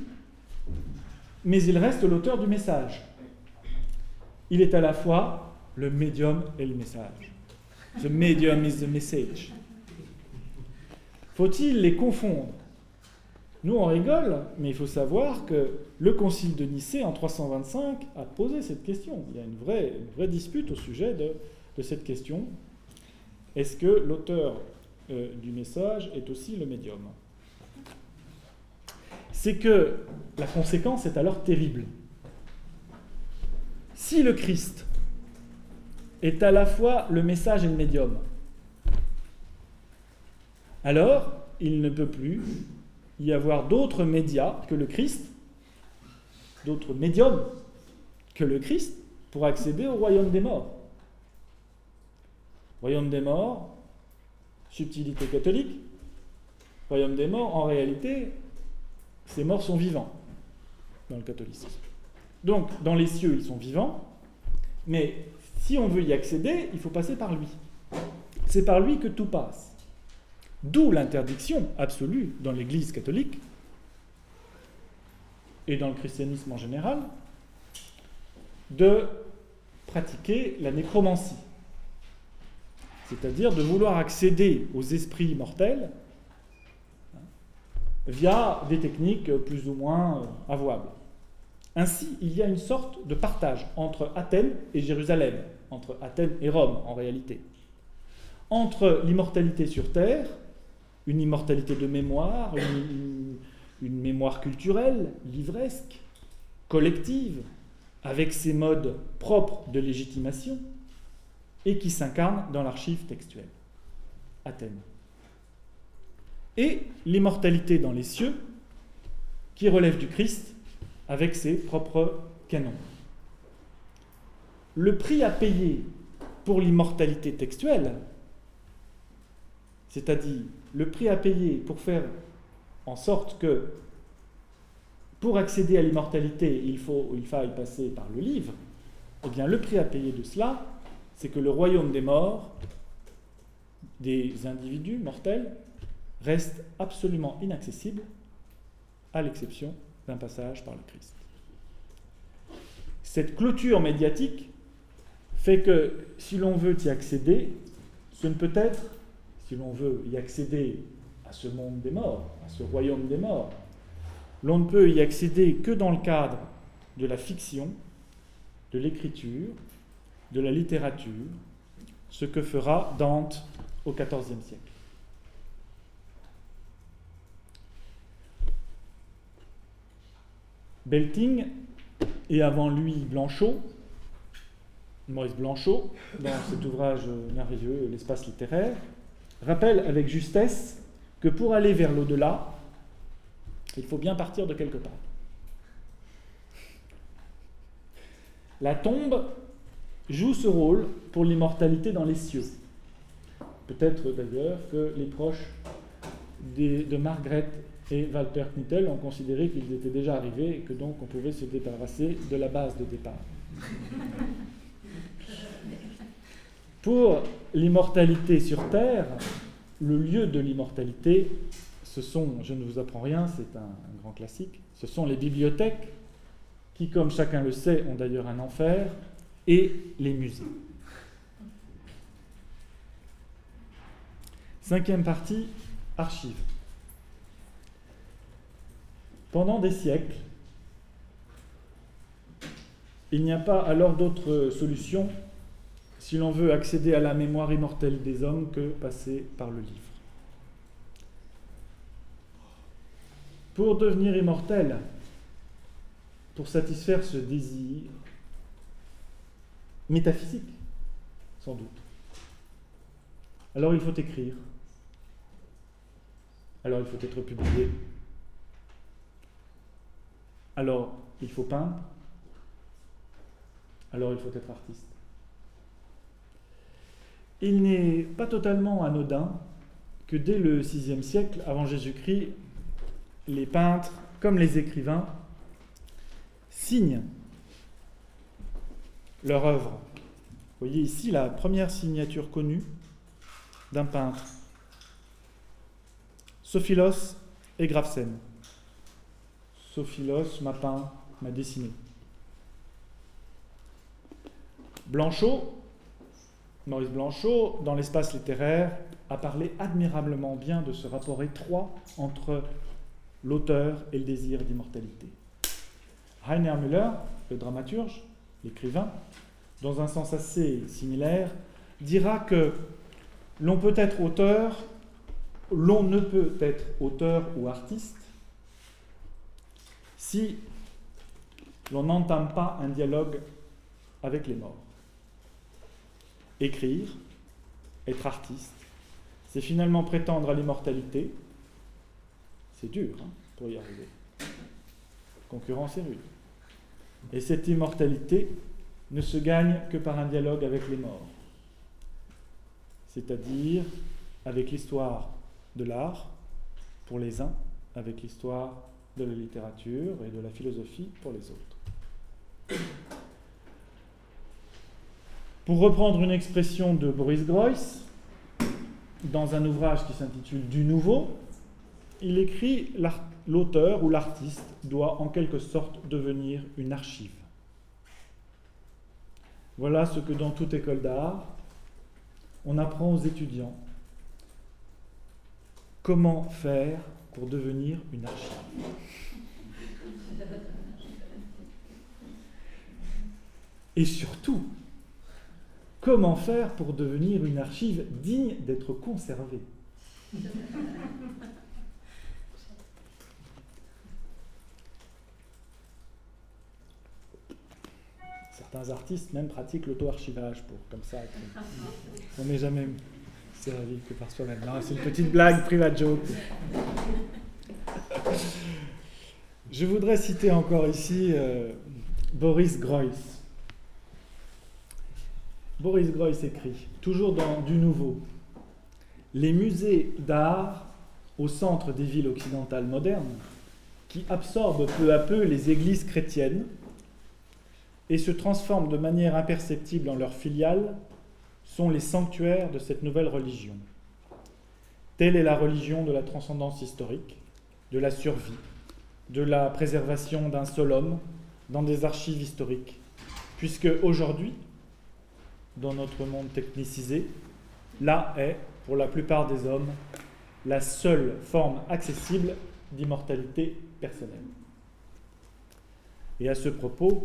mais il reste l'auteur du message. Il est à la fois le médium et le message. The medium is the message. Faut-il les confondre? Nous, on rigole, mais il faut savoir que le Concile de Nicée, en 325, a posé cette question. Il y a une vraie, dispute au sujet de, cette question. Est-ce que l'auteur euh, du message est aussi le médium? C'est que la conséquence est alors terrible. Si le Christ est à la fois le message et le médium, alors il ne peut plus y avoir d'autres médias que le Christ, d'autres médiums que le Christ pour accéder au royaume des morts. Royaume des morts, subtilité catholique, royaume des morts, en réalité, ces morts sont vivants dans le catholicisme. Donc, dans les cieux, ils sont vivants, mais si on veut y accéder, il faut passer par lui. C'est par lui que tout passe. D'où l'interdiction absolue dans l'Église catholique et dans le christianisme en général de pratiquer la nécromancie, c'est-à-dire de vouloir accéder aux esprits mortels via des techniques plus ou moins avouables. Ainsi, il y a une sorte de partage entre Athènes et Jérusalem, entre Athènes et Rome en réalité, entre l'immortalité sur terre une immortalité de mémoire, une, mémoire culturelle, livresque, collective, avec ses modes propres de légitimation, et qui s'incarne dans l'archive textuelle. Athènes. Et l'immortalité dans les cieux, qui relève du Christ avec ses propres canons. Le prix à payer pour l'immortalité textuelle, c'est-à-dire le prix à payer pour faire en sorte que pour accéder à l'immortalité, il, il faille passer par le livre, eh bien le prix à payer de cela, c'est que le royaume des morts, des individus mortels, reste absolument inaccessible, à l'exception d'un passage par le Christ. Cette clôture médiatique fait que si l'on veut y accéder, ce ne peut être, si l'on veut y accéder à ce monde des morts, à ce royaume des morts, l'on ne peut y accéder que dans le cadre de la fiction, de l'écriture, de la littérature, ce que fera Dante au XIVe siècle. Belting et avant lui Blanchot, Maurice Blanchot, dans cet ouvrage merveilleux, L'espace littéraire, rappelle avec justesse que pour aller vers l'au-delà, il faut bien partir de quelque part. La tombe joue ce rôle pour l'immortalité dans les cieux. Peut-être d'ailleurs que les proches de Margaret et Walter Knittel ont considéré qu'ils étaient déjà arrivés et que donc on pouvait se débarrasser de la base de départ. Pour l'immortalité sur Terre, le lieu de l'immortalité, ce sont, je ne vous apprends rien, c'est un, un, grand classique, ce sont les bibliothèques, qui, comme chacun le sait, ont d'ailleurs un enfer, et les musées. Cinquième partie, archives. Pendant des siècles, il n'y a pas alors d'autre solution si l'on veut accéder à la mémoire immortelle des hommes que passer par le livre. Pour devenir immortel, pour satisfaire ce désir métaphysique, sans doute, alors il faut écrire, alors il faut être publié, alors il faut peindre, alors il faut être artiste. Il n'est pas totalement anodin que dès le VIe siècle, avant Jésus-Christ, les peintres, comme les écrivains, signent leur œuvre. Vous voyez ici la première signature connue d'un peintre. Sophilos et Grafsen. Sophilos m'a peint, m'a dessiné. Blanchot, Maurice Blanchot, dans l'espace littéraire, a parlé admirablement bien de ce rapport étroit entre l'auteur et le désir d'immortalité. Rainer Müller, le dramaturge, l'écrivain, dans un sens assez similaire, dira que l'on peut être auteur, l'on ne peut être auteur ou artiste si l'on n'entame pas un dialogue avec les morts. Écrire, être artiste, c'est finalement prétendre à l'immortalité. C'est dur hein, pour y arriver. Concurrence est rude. Et cette immortalité ne se gagne que par un dialogue avec les morts, c'est-à-dire avec l'histoire de l'art pour les uns, avec l'histoire de la littérature et de la philosophie pour les autres. Pour reprendre une expression de Boris Groys, dans un ouvrage qui s'intitule Du Nouveau, il écrit L'auteur ou l'artiste doit en quelque sorte devenir une archive. Voilà ce que dans toute école d'art, on apprend aux étudiants comment faire pour devenir une archive. Et surtout, comment faire pour devenir une archive digne d'être conservée? Certains artistes même pratiquent l'auto-archivage pour comme ça. On n'est jamais que par soi-même. c'est une petite blague, private joke. Je voudrais citer encore ici euh, Boris Groys. Boris Groys écrit, toujours dans Du Nouveau, Les musées d'art au centre des villes occidentales modernes, qui absorbent peu à peu les églises chrétiennes et se transforment de manière imperceptible en leurs filiales, sont les sanctuaires de cette nouvelle religion. Telle est la religion de la transcendance historique, de la survie, de la préservation d'un seul homme dans des archives historiques, puisque aujourd'hui, dans notre monde technicisé, là est, pour la plupart des hommes, la seule forme accessible d'immortalité personnelle. Et à ce propos,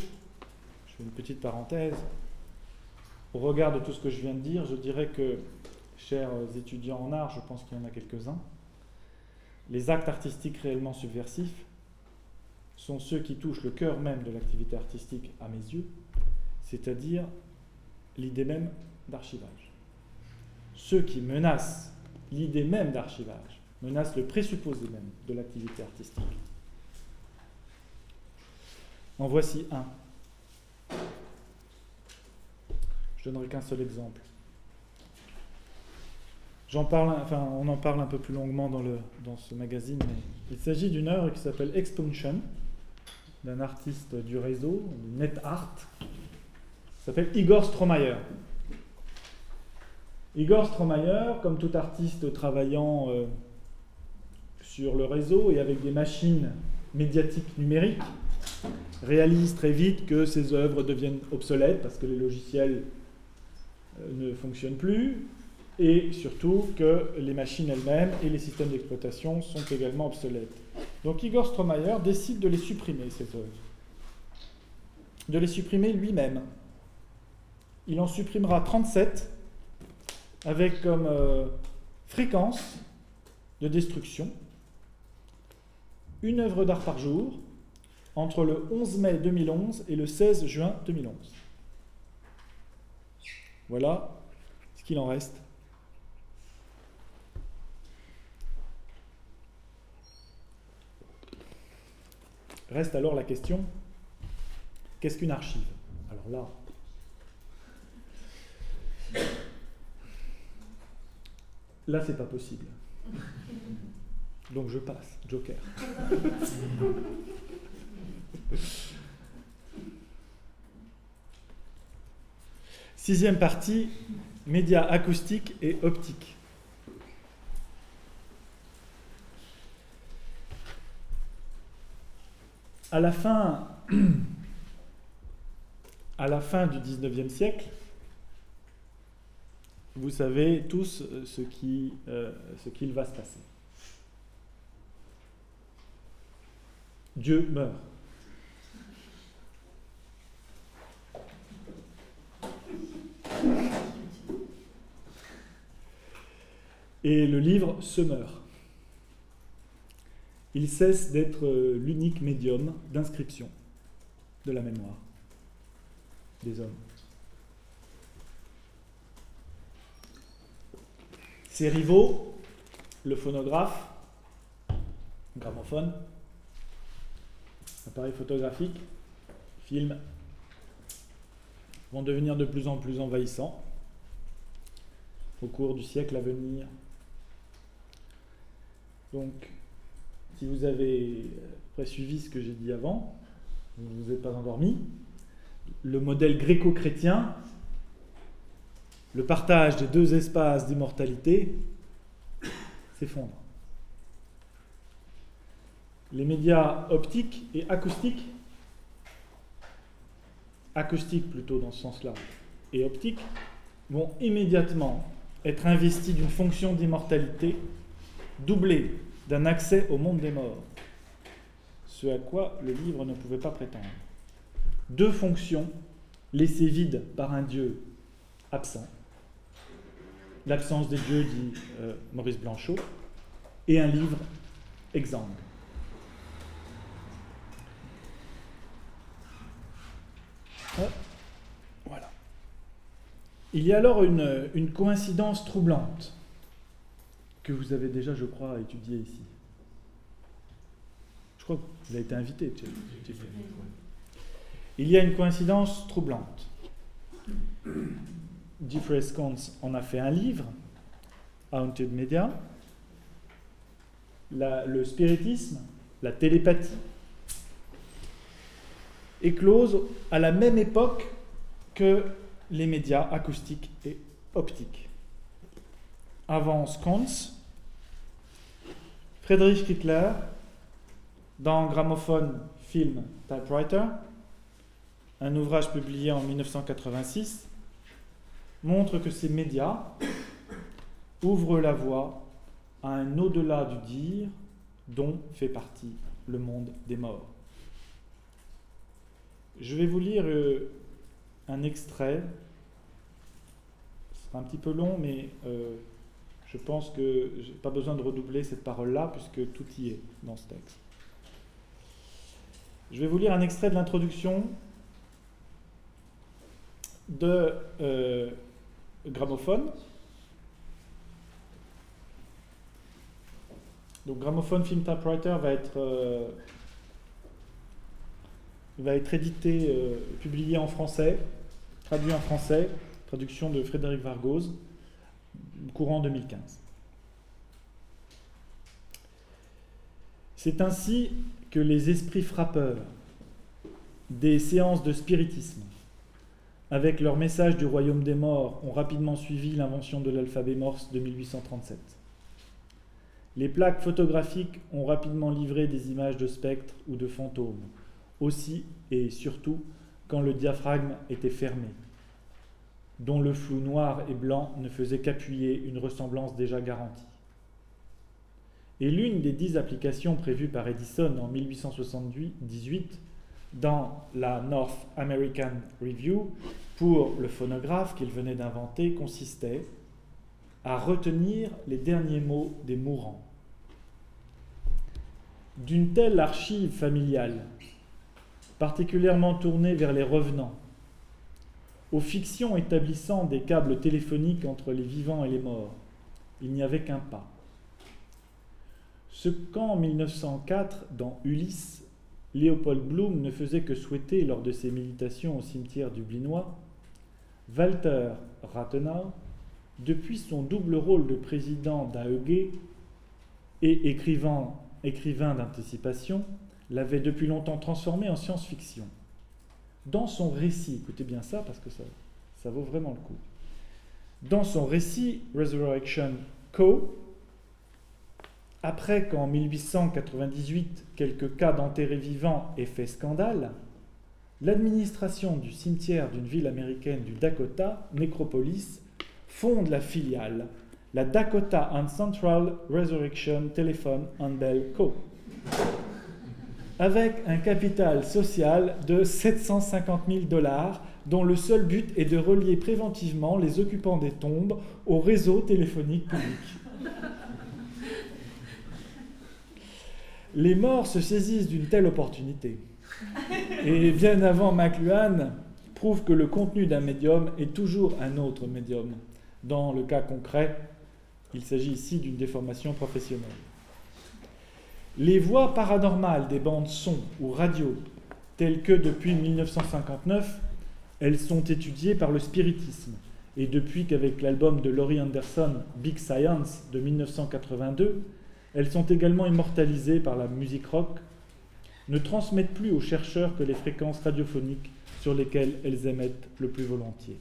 je fais une petite parenthèse, au regard de tout ce que je viens de dire, je dirais que, chers étudiants en art, je pense qu'il y en a quelques-uns, les actes artistiques réellement subversifs sont ceux qui touchent le cœur même de l'activité artistique à mes yeux, c'est-à-dire l'idée même d'archivage. Ceux qui menacent l'idée même d'archivage, menacent le présupposé même de l'activité artistique. En voici un. Je donnerai qu'un seul exemple. On en parle un peu plus longuement dans, ce magazine, mais il s'agit d'une œuvre qui s'appelle Expunction, d'un artiste du réseau, NetArt, s'appelle Igor Stromayer. Igor Stromayer, comme tout artiste travaillant euh, sur le réseau et avec des machines médiatiques numériques, réalise très vite que ses œuvres deviennent obsolètes parce que les logiciels ne fonctionnent plus et surtout que les machines elles-mêmes et les systèmes d'exploitation sont également obsolètes. Donc Igor Stromayer décide de les supprimer, ces œuvres. De les supprimer lui-même. Il en supprimera 37 avec comme euh, fréquence de destruction une œuvre d'art par jour entre le 11 mai 2011 et le 16 juin 2011. Voilà ce qu'il en reste. Reste alors la question, qu'est-ce qu'une archive? Alors là, là c'est pas possible. Donc je passe, Joker. Sixième partie, médias acoustiques et optiques. À la fin, à la fin du XIXe siècle, vous savez tous qui, euh, ce qu'il va se passer. Dieu meurt. Et le livre se meurt il cesse d'être euh, l'unique médium d'inscription de la mémoire des hommes. Ses rivaux, le phonographe, gramophone, appareil photographique, film, vont devenir de plus en plus envahissants au cours du siècle à venir. Donc, si vous avez suivi ce que j'ai dit avant, vous ne vous êtes pas endormi, le modèle gréco-chrétien, le partage des deux espaces d'immortalité s'effondre. Les médias optiques et acoustiques, acoustiques plutôt dans ce sens-là, et optiques, vont immédiatement être investis d'une fonction d'immortalité doublée d'un accès au monde des morts, ce à quoi le livre ne pouvait pas prétendre. Deux fonctions laissées vides par un Dieu absent, l'absence des dieux, dit euh, Maurice Blanchot, et un livre exsangue. Voilà. Il y a alors une, une coïncidence troublante que vous avez déjà, je crois, étudié ici. Je crois que vous avez été invité. Il y a une coïncidence troublante. Jeffrey Scones en a fait un livre, Haunted Media. le spiritisme, la télépathie, éclose à la même époque que les médias acoustiques et optiques. Avant Scones, Friedrich Kittler dans Gramophone Film Typewriter, un ouvrage publié en 1986, montre que ces médias ouvrent la voie à un au-delà du dire dont fait partie le monde des morts. Je vais vous lire euh, un extrait. Ce sera un petit peu long, mais euh, je pense que je n'ai pas besoin de redoubler cette parole-là, puisque tout y est dans ce texte. Je vais vous lire un extrait de l'introduction de euh, Gramophone. Donc Gramophone Film Typewriter va être, euh, va être édité, euh, publié en français, traduit en français, traduction de Frédéric Vargose, courant 2015. C'est ainsi que les esprits frappeurs des séances de spiritisme, avec leur message du royaume des morts, ont rapidement suivi l'invention de l'alphabet morse de 1837. Les plaques photographiques ont rapidement livré des images de spectres ou de fantômes, aussi et surtout quand le diaphragme était fermé, dont le flou noir et blanc ne faisait qu'appuyer une ressemblance déjà garantie. Et l'une des dix applications prévues par Edison en 1878 dans la North American Review pour le phonographe qu'il venait d'inventer consistait à retenir les derniers mots des mourants. D'une telle archive familiale, particulièrement tournée vers les revenants, aux fictions établissant des câbles téléphoniques entre les vivants et les morts, il n'y avait qu'un pas. Ce qu'en 1904, dans Ulysse, Léopold Bloom ne faisait que souhaiter lors de ses méditations au cimetière du Blinois, Walter Rathenau, depuis son double rôle de président d'AEG et écrivain, écrivain d'anticipation, l'avait depuis longtemps transformé en science-fiction. Dans son récit, écoutez bien ça parce que ça, vaut vraiment le coup. Dans son récit Resurrection Co., après qu'en 1898 quelques cas d'enterrés vivants aient fait scandale, l'administration du cimetière d'une ville américaine du Dakota, Necropolis, fonde la filiale, la Dakota and Central Resurrection Telephone and Bell Co. Avec un capital social de 750 000 dollars, dont le seul but est de relier préventivement les occupants des tombes au réseau téléphonique public. les morts se saisissent d'une telle opportunité. Et bien avant McLuhan, prouve que le contenu d'un médium est toujours un autre médium. Dans le cas concret, il s'agit ici d'une déformation professionnelle. Les voix paranormales des bandes son ou radio, telles que depuis 1959, elles sont étudiées par le spiritisme. Et depuis qu'avec l'album de Laurie Anderson, Big Science de 1982, elles sont également immortalisées par la musique rock, ne transmettent plus aux chercheurs que les fréquences radiophoniques sur lesquelles elles émettent le plus volontiers.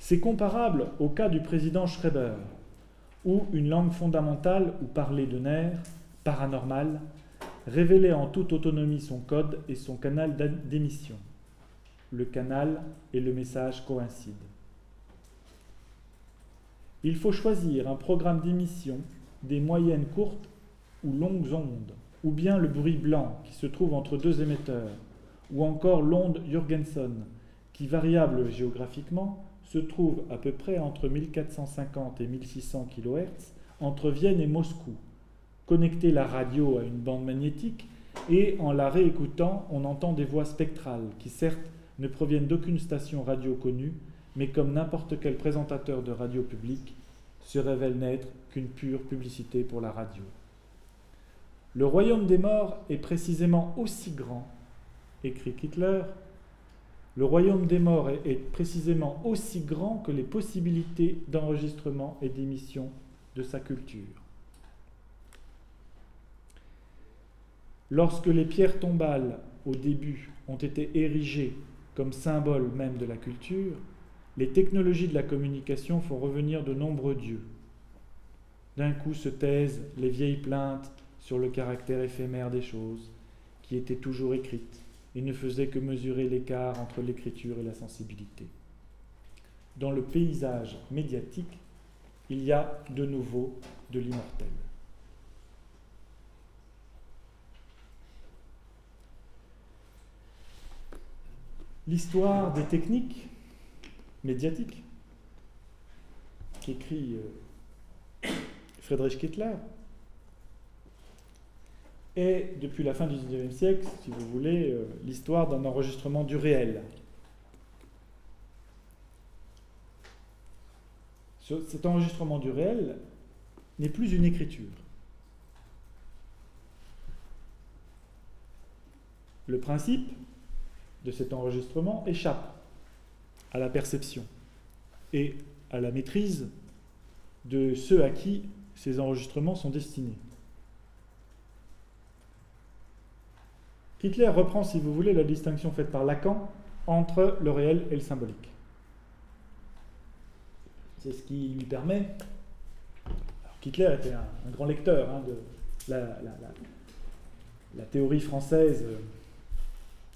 C'est comparable au cas du président Schreiber, où une langue fondamentale ou parlée de nerfs, paranormale, révélait en toute autonomie son code et son canal d'émission. Le canal et le message coïncident. Il faut choisir un programme d'émission des moyennes courtes ou longues ondes, ou bien le bruit blanc qui se trouve entre deux émetteurs, ou encore l'onde Jurgenson, qui, variable géographiquement, se trouve à peu près entre 1450 et 1600 kHz entre Vienne et Moscou. Connecter la radio à une bande magnétique et en la réécoutant, on entend des voix spectrales qui certes ne proviennent d'aucune station radio connue, mais comme n'importe quel présentateur de radio publique, se révèlent n'être qu'une pure publicité pour la radio. Le royaume des morts est précisément aussi grand, écrit Hitler, le royaume des morts est, précisément aussi grand que les possibilités d'enregistrement et d'émission de sa culture. Lorsque les pierres tombales, au début, ont été érigées comme symbole même de la culture, les technologies de la communication font revenir de nombreux dieux. D'un coup se taisent les vieilles plaintes sur le caractère éphémère des choses, qui étaient toujours écrites, et ne faisaient que mesurer l'écart entre l'écriture et la sensibilité. Dans le paysage médiatique, il y a de nouveau de l'immortel. L'histoire des techniques médiatiques qu'écrit euh, Friedrich Kittler est, depuis la fin du XIXe siècle, si vous voulez, euh, l'histoire d'un enregistrement du réel. Cet enregistrement du réel n'est plus une écriture. Le principe de cet enregistrement échappe à la perception et à la maîtrise de ceux à qui ces enregistrements sont destinés. Hitler reprend, si vous voulez, la distinction faite par Lacan entre le réel et le symbolique. C'est ce qui lui permet. Alors, Hitler était un, grand lecteur hein, de la, théorie française, euh,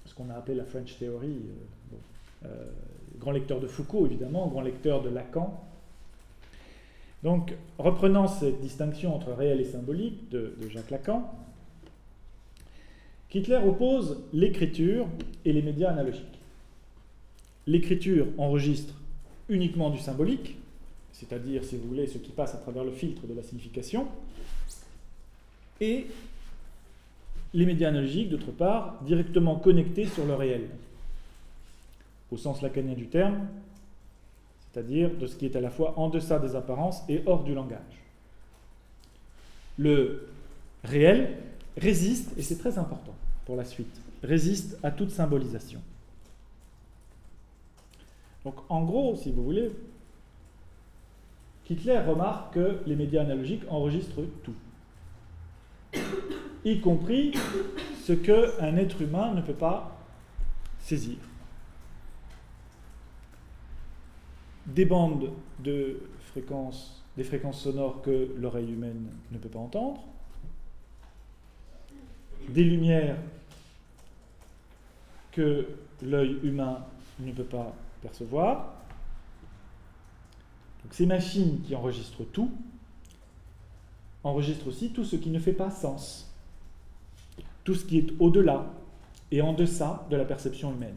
ce qu'on a appelé la French Theory. Euh, euh, grand lecteur de Foucault, évidemment, grand lecteur de Lacan. Donc, reprenant cette distinction entre réel et symbolique de, de Jacques Lacan, Hitler oppose l'écriture et les médias analogiques. L'écriture enregistre uniquement du symbolique, c'est-à-dire, si vous voulez, ce qui passe à travers le filtre de la signification, et les médias analogiques, d'autre part, directement connectés sur le réel, au sens lacanien du terme, c'est-à-dire de ce qui est à la fois en deçà des apparences et hors du langage. Le réel résiste, et c'est très important pour la suite, résiste à toute symbolisation. Donc en gros, si vous voulez, Hitler remarque que les médias analogiques enregistrent tout, y compris ce qu'un être humain ne peut pas saisir. Des bandes de fréquences, des fréquences sonores que l'oreille humaine ne peut pas entendre, des lumières que l'œil humain ne peut pas percevoir, ces machines qui enregistrent tout, enregistrent aussi tout ce qui ne fait pas sens, tout ce qui est au-delà et en deçà de la perception humaine.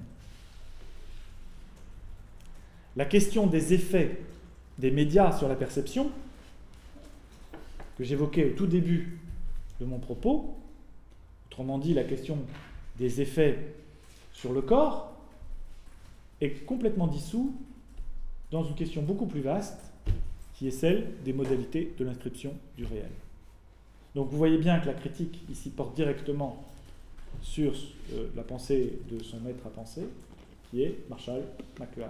La question des effets des médias sur la perception, que j'évoquais au tout début de mon propos, autrement dit la question des effets sur le corps, est complètement dissous dans une question beaucoup plus vaste, qui est celle des modalités de l'inscription du réel. Donc vous voyez bien que la critique ici porte directement sur euh, la pensée de son maître à penser, qui est Marshall McLuhan.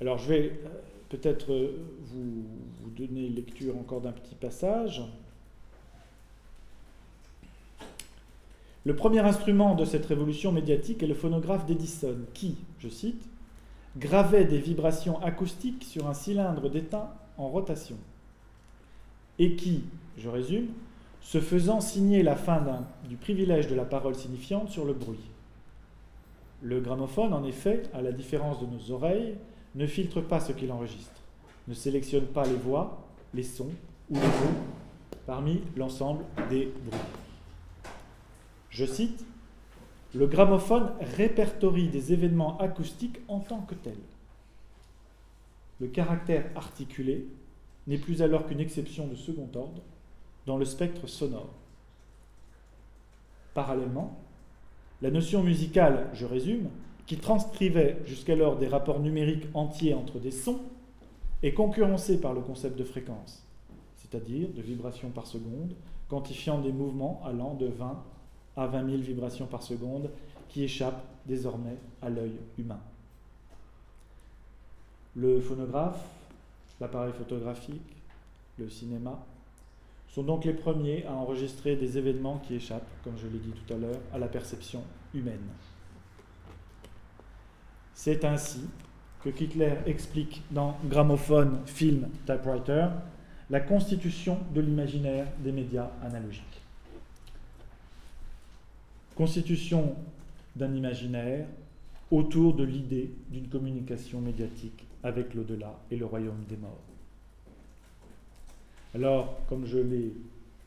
Alors je vais euh, peut-être euh, vous, vous donner lecture encore d'un petit passage. Le premier instrument de cette révolution médiatique est le phonographe d'Edison, qui, je cite, gravait des vibrations acoustiques sur un cylindre d'étain en rotation, et qui, je résume, se faisant signer la fin du privilège de la parole signifiante sur le bruit. Le gramophone, en effet, à la différence de nos oreilles, ne filtre pas ce qu'il enregistre, ne sélectionne pas les voix, les sons ou les mots parmi l'ensemble des bruits. Je cite, Le gramophone répertorie des événements acoustiques en tant que tels. Le caractère articulé n'est plus alors qu'une exception de second ordre dans le spectre sonore. Parallèlement, la notion musicale, je résume, qui transcrivait jusqu'alors des rapports numériques entiers entre des sons, est concurrencée par le concept de fréquence, c'est-à-dire de vibrations par seconde, quantifiant des mouvements allant de 20 à 20 000 vibrations par seconde qui échappent désormais à l'œil humain. Le phonographe, l'appareil photographique, le cinéma sont donc les premiers à enregistrer des événements qui échappent, comme je l'ai dit tout à l'heure, à la perception humaine. C'est ainsi que Hitler explique dans Gramophone, Film, Typewriter la constitution de l'imaginaire des médias analogiques. Constitution d'un imaginaire autour de l'idée d'une communication médiatique avec l'au-delà et le royaume des morts. Alors, comme je l'ai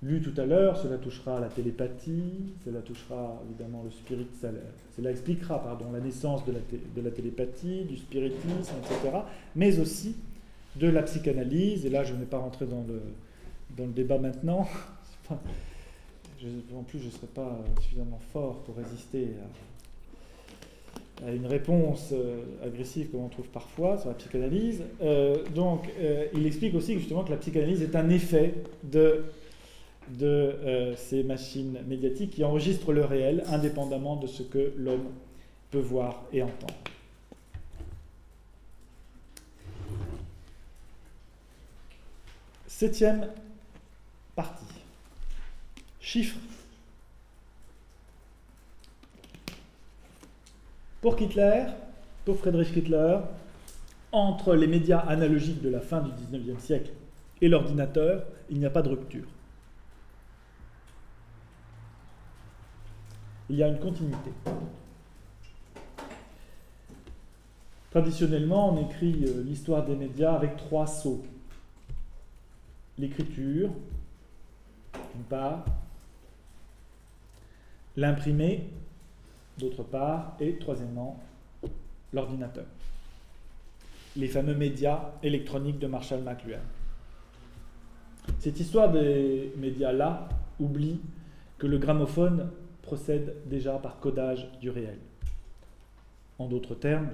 lu tout à l'heure, cela touchera la télépathie, cela touchera évidemment le spirit, cela expliquera pardon, la naissance de la, télépathie, du spiritisme, etc., mais aussi de la psychanalyse, et là je ne vais pas rentrer dans le, dans le débat maintenant, en plus je ne serai pas suffisamment fort pour résister à, une réponse euh, agressive comme on trouve parfois sur la psychanalyse. Euh, donc euh, il explique aussi justement que la psychanalyse est un effet de ces machines médiatiques qui enregistrent le réel indépendamment de ce que l'homme peut voir et entendre. Septième partie. Chiffres. Pour Hitler, pour Friedrich Hitler, entre les médias analogiques de la fin du XIXe siècle et l'ordinateur, il n'y a pas de rupture. il y a une continuité. Traditionnellement, on écrit euh, l'histoire des médias avec trois sauts. L'écriture, d'une part, l'imprimé, d'autre part, et troisièmement, l'ordinateur. Les fameux médias électroniques de Marshall McLuhan. Cette histoire des médias-là oublie que le gramophone procède déjà par codage du réel. En d'autres termes,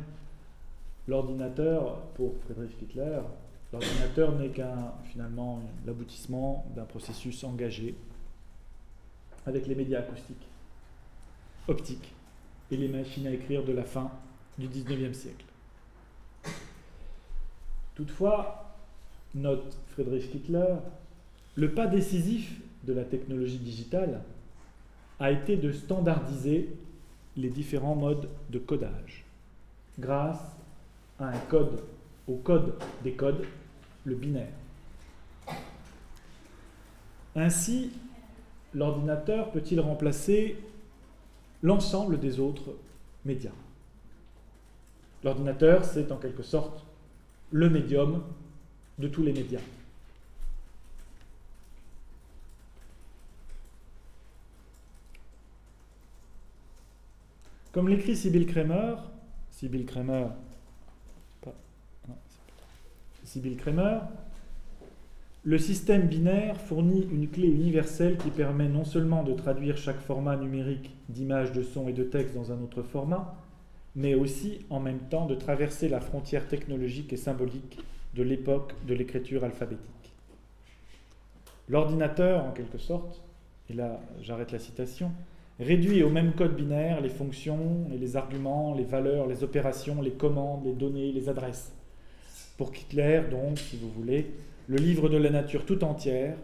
l'ordinateur, pour Friedrich Hitler, l'ordinateur n'est qu'un finalement l'aboutissement d'un processus engagé avec les médias acoustiques, optiques et les machines à écrire de la fin du XIXe siècle. Toutefois, note Friedrich Hitler, le pas décisif de la technologie digitale a été de standardiser les différents modes de codage grâce à un code, au code des codes, le binaire. Ainsi, l'ordinateur peut-il remplacer l'ensemble des autres médias L'ordinateur, c'est en quelque sorte le médium de tous les médias. Comme l'écrit Sibyl Kramer, Sibyl Kramer, le système binaire fournit une clé universelle qui permet non seulement de traduire chaque format numérique d'image, de son et de texte dans un autre format, mais aussi en même temps de traverser la frontière technologique et symbolique de l'époque de l'écriture alphabétique. L'ordinateur, en quelque sorte, et là j'arrête la citation, réduit au même code binaire les fonctions et les arguments, les valeurs, les opérations, les commandes, les données, les adresses. Pour Hitler, donc, si vous voulez, le livre de la nature tout entière,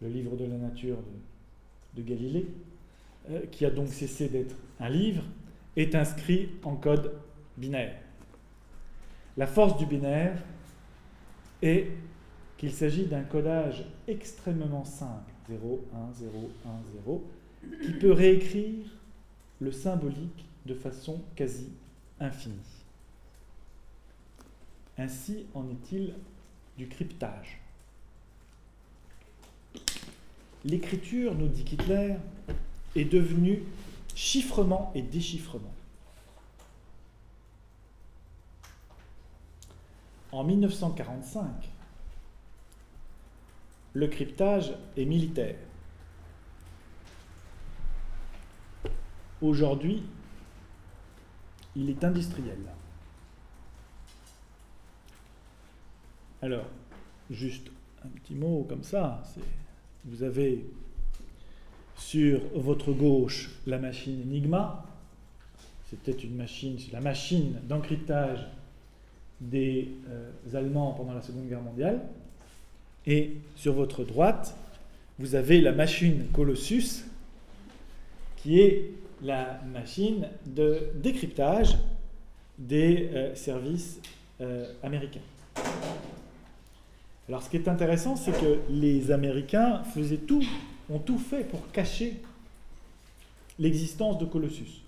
le livre de la nature de, Galilée, euh, qui a donc cessé d'être un livre, est inscrit en code binaire. La force du binaire est qu'il s'agit d'un codage extrêmement simple, 0, 1, 0, 1, 0, qui peut réécrire le symbolique de façon quasi infinie. Ainsi en est-il du cryptage. L'écriture, nous dit Hitler, est devenue chiffrement et déchiffrement. En 1945, le cryptage est militaire. Aujourd'hui, il est industriel. Alors, juste un petit mot comme ça, vous avez sur votre gauche la machine Enigma, c'était une machine, la machine d'encryptage des euh, Allemands pendant la Seconde Guerre mondiale, et sur votre droite, vous avez la machine Colossus, qui est la machine de décryptage des euh, services euh, américains. Alors ce qui est intéressant, c'est que les Américains faisaient tout, ont tout fait pour cacher l'existence de Colossus.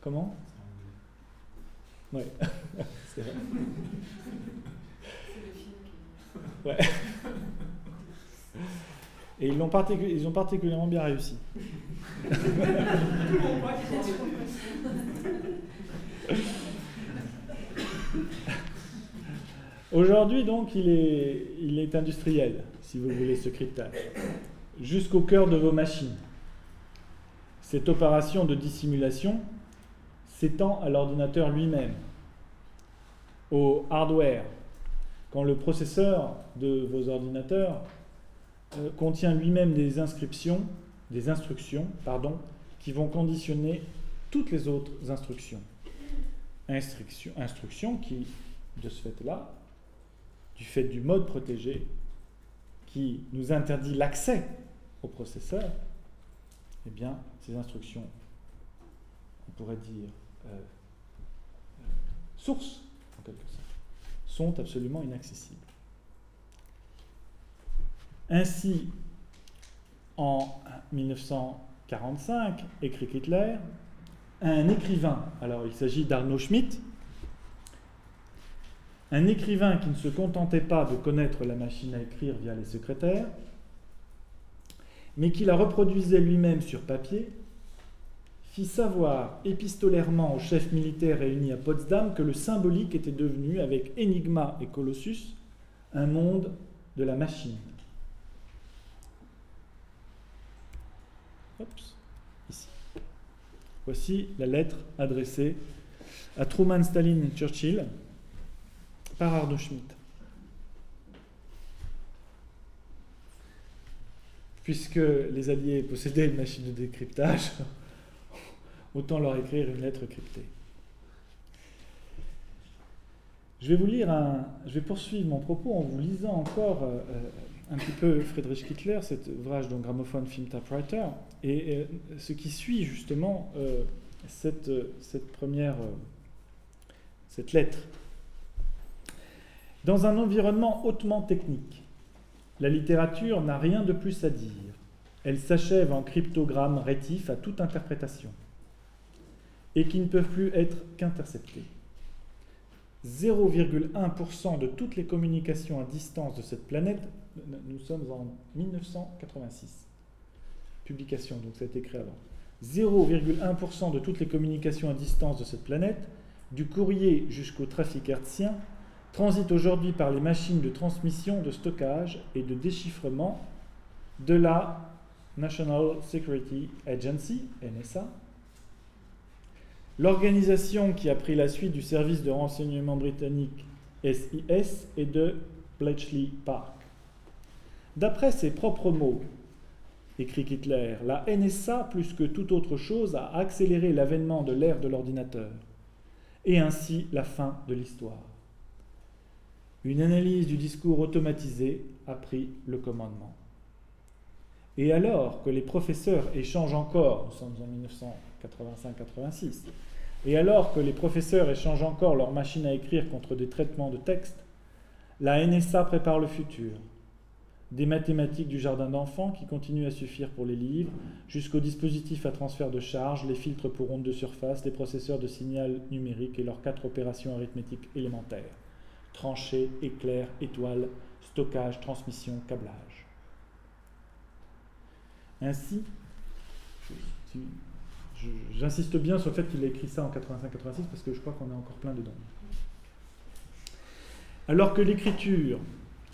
Comment? Oui, c'est vrai. Ouais. Et ils, l'ont ils ont particulièrement bien réussi. Aujourd'hui, donc, il est, industriel, si vous voulez, ce cryptage, jusqu'au cœur de vos machines. Cette opération de dissimulation s'étend à l'ordinateur lui-même, au hardware, quand le processeur de vos ordinateurs euh, contient lui-même des inscriptions, des instructions, pardon, qui vont conditionner toutes les autres. Instructions, instructions qui, de ce fait-là, du fait du mode protégé, qui nous interdit l'accès au processeur, eh bien, ces instructions, on pourrait dire, euh, euh, sources, en quelque sorte, sont absolument inaccessibles. Ainsi, en 1945, écrit Hitler, un écrivain, alors il s'agit d'Arnaud Schmitt, un écrivain qui ne se contentait pas de connaître la machine à écrire via les secrétaires, mais qui la reproduisait lui-même sur papier, fit savoir épistolairement aux chefs militaires réunis à Potsdam que le symbolique était devenu, avec Enigma et Colossus, un monde de la machine. ici. Voici la lettre adressée à Truman, Staline et Churchill par Ardo Schmidt. Puisque les Alliés possédaient une machine de décryptage, autant leur écrire une lettre cryptée. Je vais vous lire un, je vais poursuivre mon propos en vous lisant encore euh, euh, un petit peu Friedrich Kittler, cet ouvrage de gramophone film typewriter, et euh, ce qui suit justement cette, cette, première, cette lettre. Dans un environnement hautement technique, la littérature n'a rien de plus à dire. Elle s'achève en cryptogrammes rétifs à toute interprétation et qui ne peuvent plus être qu'interceptés. 0,1% de toutes les communications à distance de cette planète, nous sommes en 1986, publication, donc ça a été créé avant. 0,1% de toutes les communications à distance de cette planète, du courrier jusqu'au trafic hertzien, transitent aujourd'hui par les machines de transmission, de stockage et de déchiffrement de la National Security Agency, NSA, L'organisation qui a pris la suite du service de renseignement britannique SIS est de Bletchley Park. D'après ses propres mots, écrit Hitler, la NSA, plus que toute autre chose, a accéléré l'avènement de l'ère de l'ordinateur, et ainsi la fin de l'histoire. Une analyse du discours automatisé a pris le commandement. Et alors que les professeurs échangent encore, nous sommes en 1985-86, et alors que les professeurs échangent encore leurs machines à écrire contre des traitements de texte, la NSA prépare le futur. Des mathématiques du jardin d'enfants qui continuent à suffire pour les livres, jusqu'aux dispositifs à transfert de charge, les filtres pour ondes de surface, les processeurs de signal numérique et leurs quatre opérations arithmétiques élémentaires. Tranchées, éclair, étoile, stockage, transmission, câblage. Ainsi, J'insiste bien sur le fait qu'il a écrit ça en 85-86 parce que je crois qu'on est encore plein dedans. Alors que l'écriture,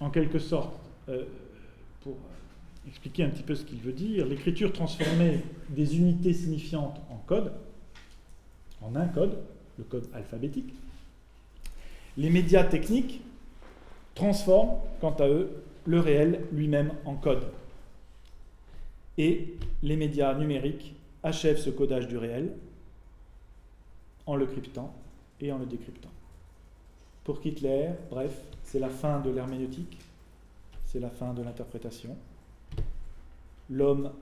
en quelque sorte, euh, pour expliquer un petit peu ce qu'il veut dire, l'écriture transformait des unités signifiantes en code, en un code, le code alphabétique. Les médias techniques transforment, quant à eux, le réel lui-même en code. Et les médias numériques achève ce codage du réel en le cryptant et en le décryptant. Pour Hitler, bref, c'est la fin de l'herméneutique, c'est la fin de l'interprétation. L'homme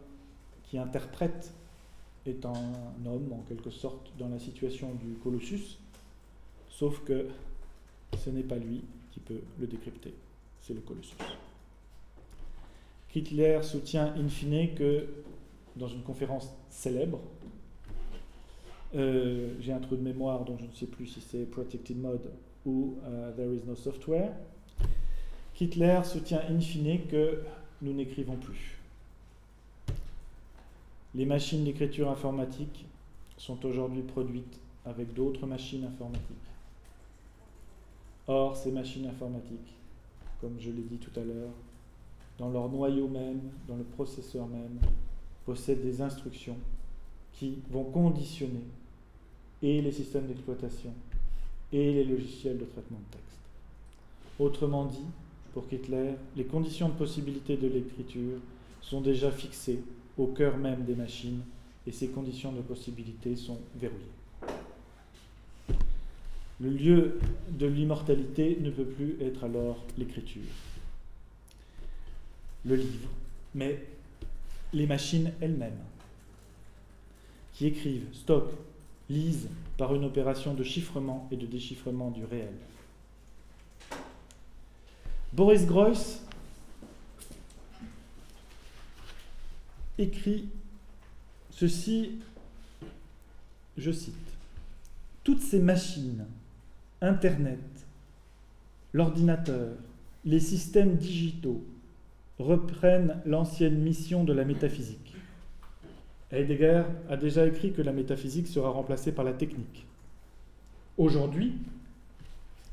qui interprète est un homme, en quelque sorte, dans la situation du Colossus, sauf que ce n'est pas lui qui peut le décrypter, c'est le Colossus. Hitler soutient in fine que, dans une conférence célèbre, euh, j'ai un trou de mémoire dont je ne sais plus si c'est Protected Mode ou euh, There is no software, Hitler soutient in fine que nous n'écrivons plus. Les machines d'écriture informatique sont aujourd'hui produites avec d'autres machines informatiques. Or, ces machines informatiques, comme je l'ai dit tout à l'heure, dans leur noyau même, dans le processeur même, possèdent des instructions qui vont conditionner et les systèmes d'exploitation et les logiciels de traitement de texte. Autrement dit, pour Hitler, les conditions de possibilité de l'écriture sont déjà fixées au cœur même des machines et ces conditions de possibilité sont verrouillées. Le lieu de l'immortalité ne peut plus être alors l'écriture, le livre, mais les machines elles-mêmes, qui écrivent, stockent, lisent par une opération de chiffrement et de déchiffrement du réel. Boris Groys écrit ceci, je cite, Toutes ces machines, Internet, l'ordinateur, les systèmes digitaux reprennent l'ancienne mission de la métaphysique. Heidegger a déjà écrit que la métaphysique sera remplacée par la technique. Aujourd'hui,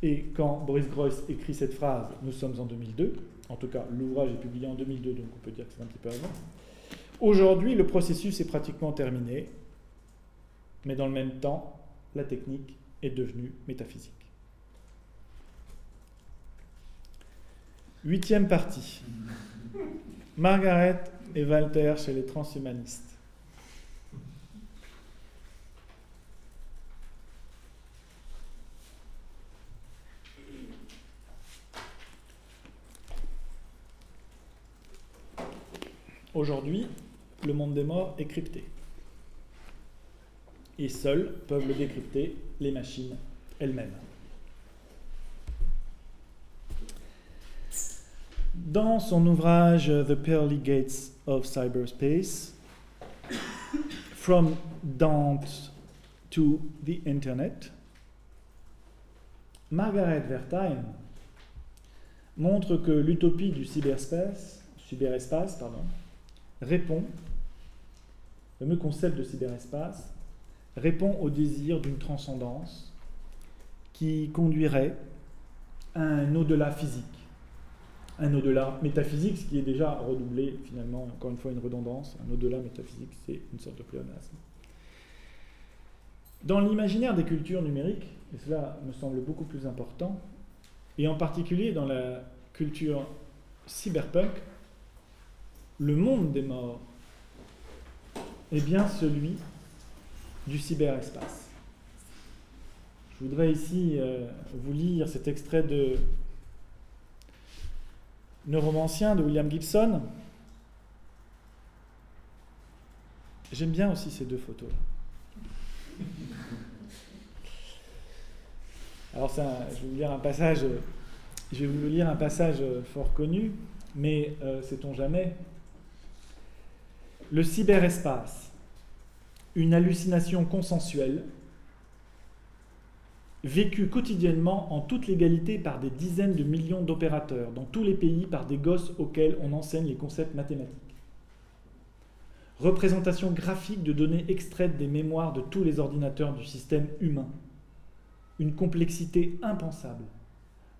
et quand Boris Groys écrit cette phrase, nous sommes en 2002, en tout cas l'ouvrage est publié en 2002, donc on peut dire que c'est un petit peu avant. Aujourd'hui, le processus est pratiquement terminé, mais dans le même temps, la technique est devenue métaphysique. Huitième partie. Margaret et Walter chez les transhumanistes. Aujourd'hui, le monde des morts est crypté. Et seuls peuvent le décrypter les machines elles-mêmes. Dans son ouvrage The Pearly Gates of Cyberspace, From Dante to the Internet, Margaret Wertheim montre que l'utopie du cyberspace, cyberespace répond, le fameux concept de cyberespace, répond au désir d'une transcendance qui conduirait à un au-delà physique, un au-delà métaphysique, ce qui est déjà redoublé finalement, encore une fois une redondance, un au-delà métaphysique, c'est une sorte de pléonasme. Dans l'imaginaire des cultures numériques, et cela me semble beaucoup plus important, et en particulier dans la culture cyberpunk, le monde des morts est bien celui du cyberespace. Je voudrais ici euh, vous lire cet extrait de Neuromancien de William Gibson. J'aime bien aussi ces deux photos. Alors ça, je vais vous lire un passage, je vais vous lire un passage fort connu, mais euh, sait-on jamais? Le cyberespace, une hallucination consensuelle, vécue quotidiennement en toute légalité par des dizaines de millions d'opérateurs dans tous les pays par des gosses auxquels on enseigne les concepts mathématiques. Représentation graphique de données extraites des mémoires de tous les ordinateurs du système humain. Une complexité impensable.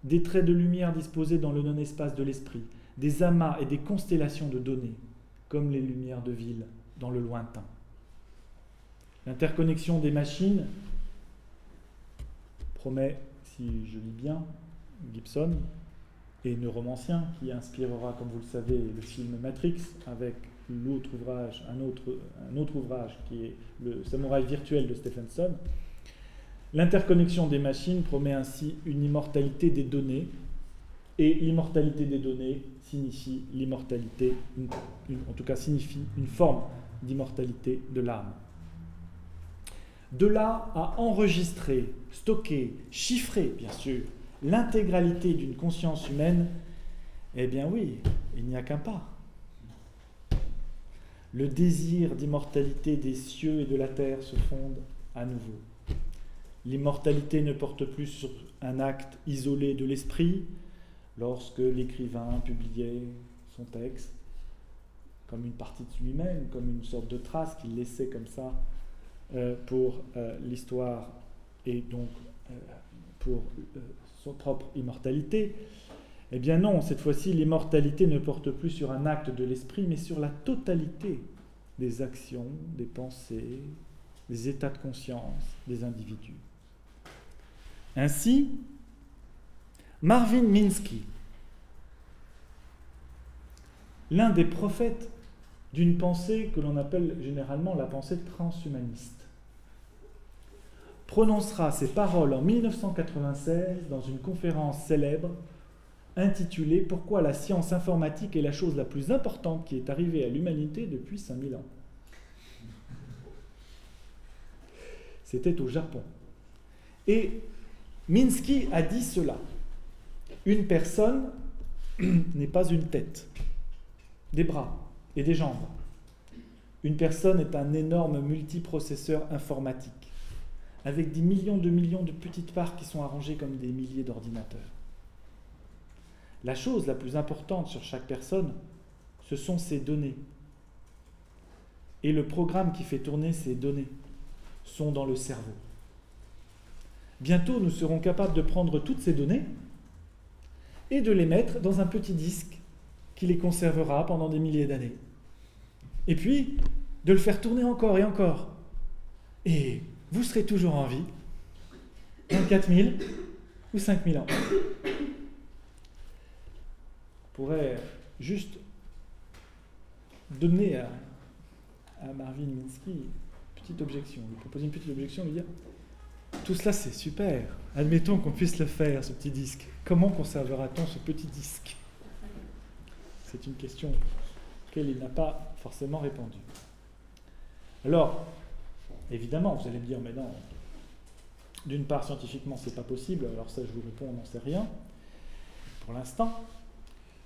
Des traits de lumière disposés dans le non-espace de l'esprit, des amas et des constellations de données comme les lumières de ville dans le lointain. L'interconnexion des machines promet, si je lis bien, Gibson et Neuromancien, qui inspirera, comme vous le savez, le film Matrix, avec l'autre ouvrage, un autre, ouvrage qui est le Samouraï virtuel de Stephenson. L'interconnexion des machines promet ainsi une immortalité des données, et l'immortalité des données signifie l'immortalité, en tout cas signifie une forme d'immortalité de l'âme. De là à enregistrer, stocker, chiffrer, bien sûr, l'intégralité d'une conscience humaine, eh bien oui, il n'y a qu'un pas. Le désir d'immortalité des cieux et de la terre se fonde à nouveau. L'immortalité ne porte plus sur un acte isolé de l'esprit lorsque l'écrivain publiait son texte comme une partie de lui-même, comme une sorte de trace qu'il laissait comme ça pour euh, l'histoire et donc euh, pour son propre immortalité. Eh bien non, cette fois-ci, l'immortalité ne porte plus sur un acte de l'esprit, mais sur la totalité des actions, des pensées, des états de conscience des individus. Ainsi, Marvin Minsky, l'un des prophètes d'une pensée que l'on appelle généralement la pensée transhumaniste, prononcera ces paroles en 1996 dans une conférence célèbre intitulée Pourquoi la science informatique est la chose la plus importante qui est arrivée à l'humanité depuis 5000 ans? C'était au Japon. Et Minsky a dit cela. Une personne n'est pas une tête, des bras et des jambes. Une personne est un énorme multiprocesseur informatique, avec des millions de millions de petites parts qui sont arrangées comme des milliers d'ordinateurs. La chose la plus importante sur chaque personne, ce sont ses données. Et le programme qui fait tourner ces données sont dans le cerveau. Bientôt, nous serons capables de prendre toutes ces données et de les mettre dans un petit disque qui les conservera pendant des milliers d'années. Et puis, de le faire tourner encore et encore. Et vous serez toujours en vie dans 4000 ou 5000 ans. On pourrait juste donner à, à Marvin Minsky une petite objection, lui proposer une petite objection, lui dire tout cela, c'est super. Admettons qu'on puisse le faire, ce petit disque. Comment conservera-t-on ce petit disque? C'est une question laquelle il n'a pas forcément répondu. Alors, évidemment, vous allez me dire, mais non, d'une part, scientifiquement, c'est pas possible, alors ça, je vous réponds, on n'en sait rien, pour l'instant.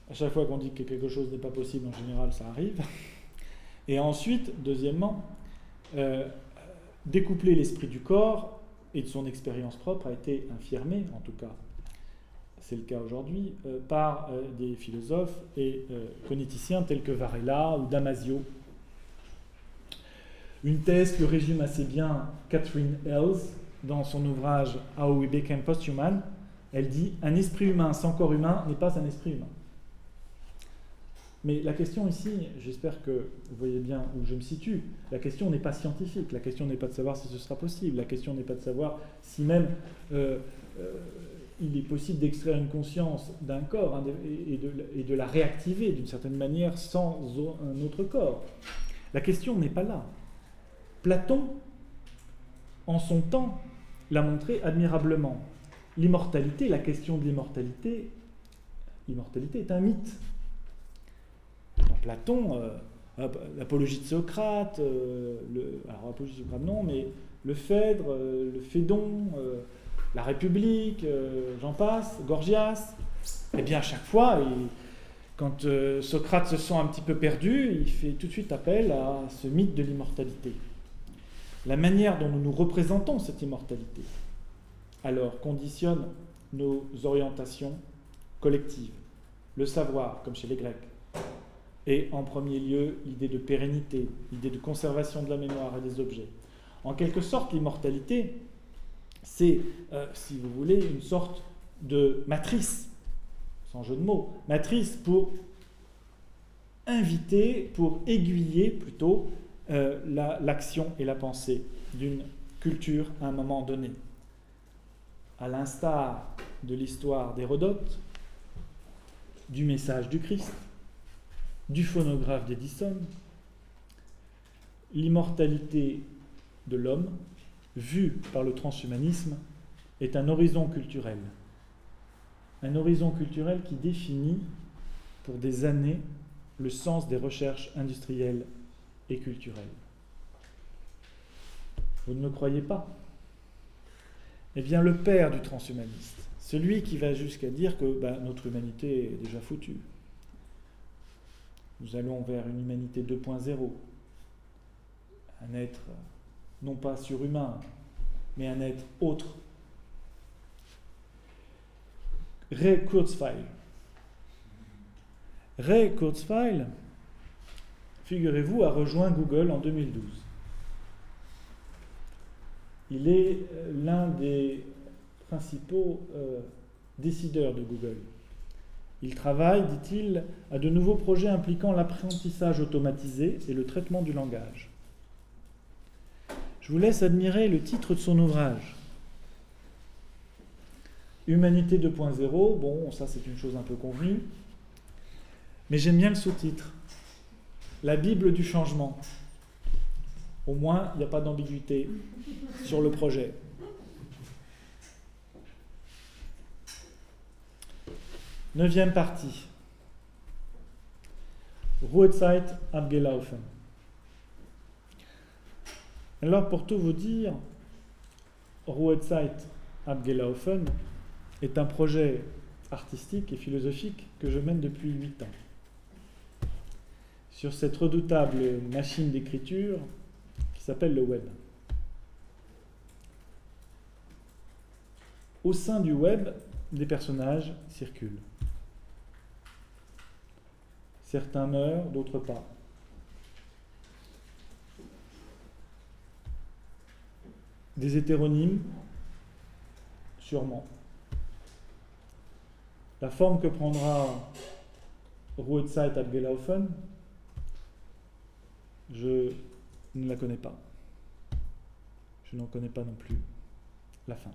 À chaque fois qu'on dit que quelque chose n'est pas possible, en général, ça arrive. Et ensuite, deuxièmement, euh, découpler l'esprit du corps et de son expérience propre a été infirmé, en tout cas c'est le cas aujourd'hui, euh, par euh, des philosophes et cogniticiens tels que Varela ou Damasio. Une thèse que résume assez bien Catherine Ells dans son ouvrage How We Became Posthuman. Elle dit Un esprit humain sans corps humain n'est pas un esprit humain. Mais la question ici, j'espère que vous voyez bien où je me situe, la question n'est pas scientifique, la question n'est pas de savoir si ce sera possible, la question n'est pas de savoir si même euh, euh, il est possible d'extraire une conscience d'un corps hein, et, de, la réactiver d'une certaine manière sans un autre corps. La question n'est pas là. Platon, en son temps, l'a montré admirablement. L'immortalité, la question de l'immortalité, l'immortalité est un mythe. Platon, euh, l'apologie de Socrate, euh, le, alors l'apologie de Socrate non, mais le Phèdre, euh, le Phédon, la République, j'en passe, Gorgias, eh bien à chaque fois, quand Socrate se sent un petit peu perdu, il fait tout de suite appel à ce mythe de l'immortalité. La manière dont nous nous représentons cette immortalité, alors conditionne nos orientations collectives. Le savoir, comme chez les Grecs, et en premier lieu l'idée de pérennité, l'idée de conservation de la mémoire et des objets. En quelque sorte, l'immortalité, c'est, euh, si vous voulez, une sorte de matrice, sans jeu de mots, matrice pour inviter, pour aiguiller plutôt euh, l'action et la pensée d'une culture à un moment donné. À l'instar de l'histoire d'Hérodote, du message du Christ, du phonographe d'Edison, l'immortalité de l'homme, vue par le transhumanisme, est un horizon culturel. Un horizon culturel qui définit pour des années le sens des recherches industrielles et culturelles. Vous ne me croyez pas? Eh bien, le père du transhumaniste, Celui qui va jusqu'à dire que bah, notre humanité est déjà foutue. Nous allons vers une humanité 2.0. Un être non pas surhumain, mais un être autre. Ray Kurzweil. Ray Kurzweil, figurez-vous, a rejoint Google en 2012. Il est euh, l'un des principaux euh, décideurs de Google. Il travaille, dit-il, à de nouveaux projets impliquant l'apprentissage automatisé et le traitement du langage. Je vous laisse admirer le titre de son ouvrage. Humanité 2.0, bon, ça c'est une chose un peu convenue, mais j'aime bien le sous-titre. La Bible du changement. Au moins, il n'y a pas d'ambiguïté sur le projet. Neuvième partie. Ruhezeit abgelaufen. Alors, pour tout vous dire, Ruhezeit abgelaufen est un projet artistique et philosophique que je mène depuis huit ans. Sur cette redoutable machine d'écriture qui s'appelle le web. Au sein du web, des personnages circulent. Certains meurent, d'autres pas. Des hétéronymes Sûrement. La forme que prendra Ruhezeit Abgelaufen, je ne la connais pas. Je n'en connais pas non plus la fin.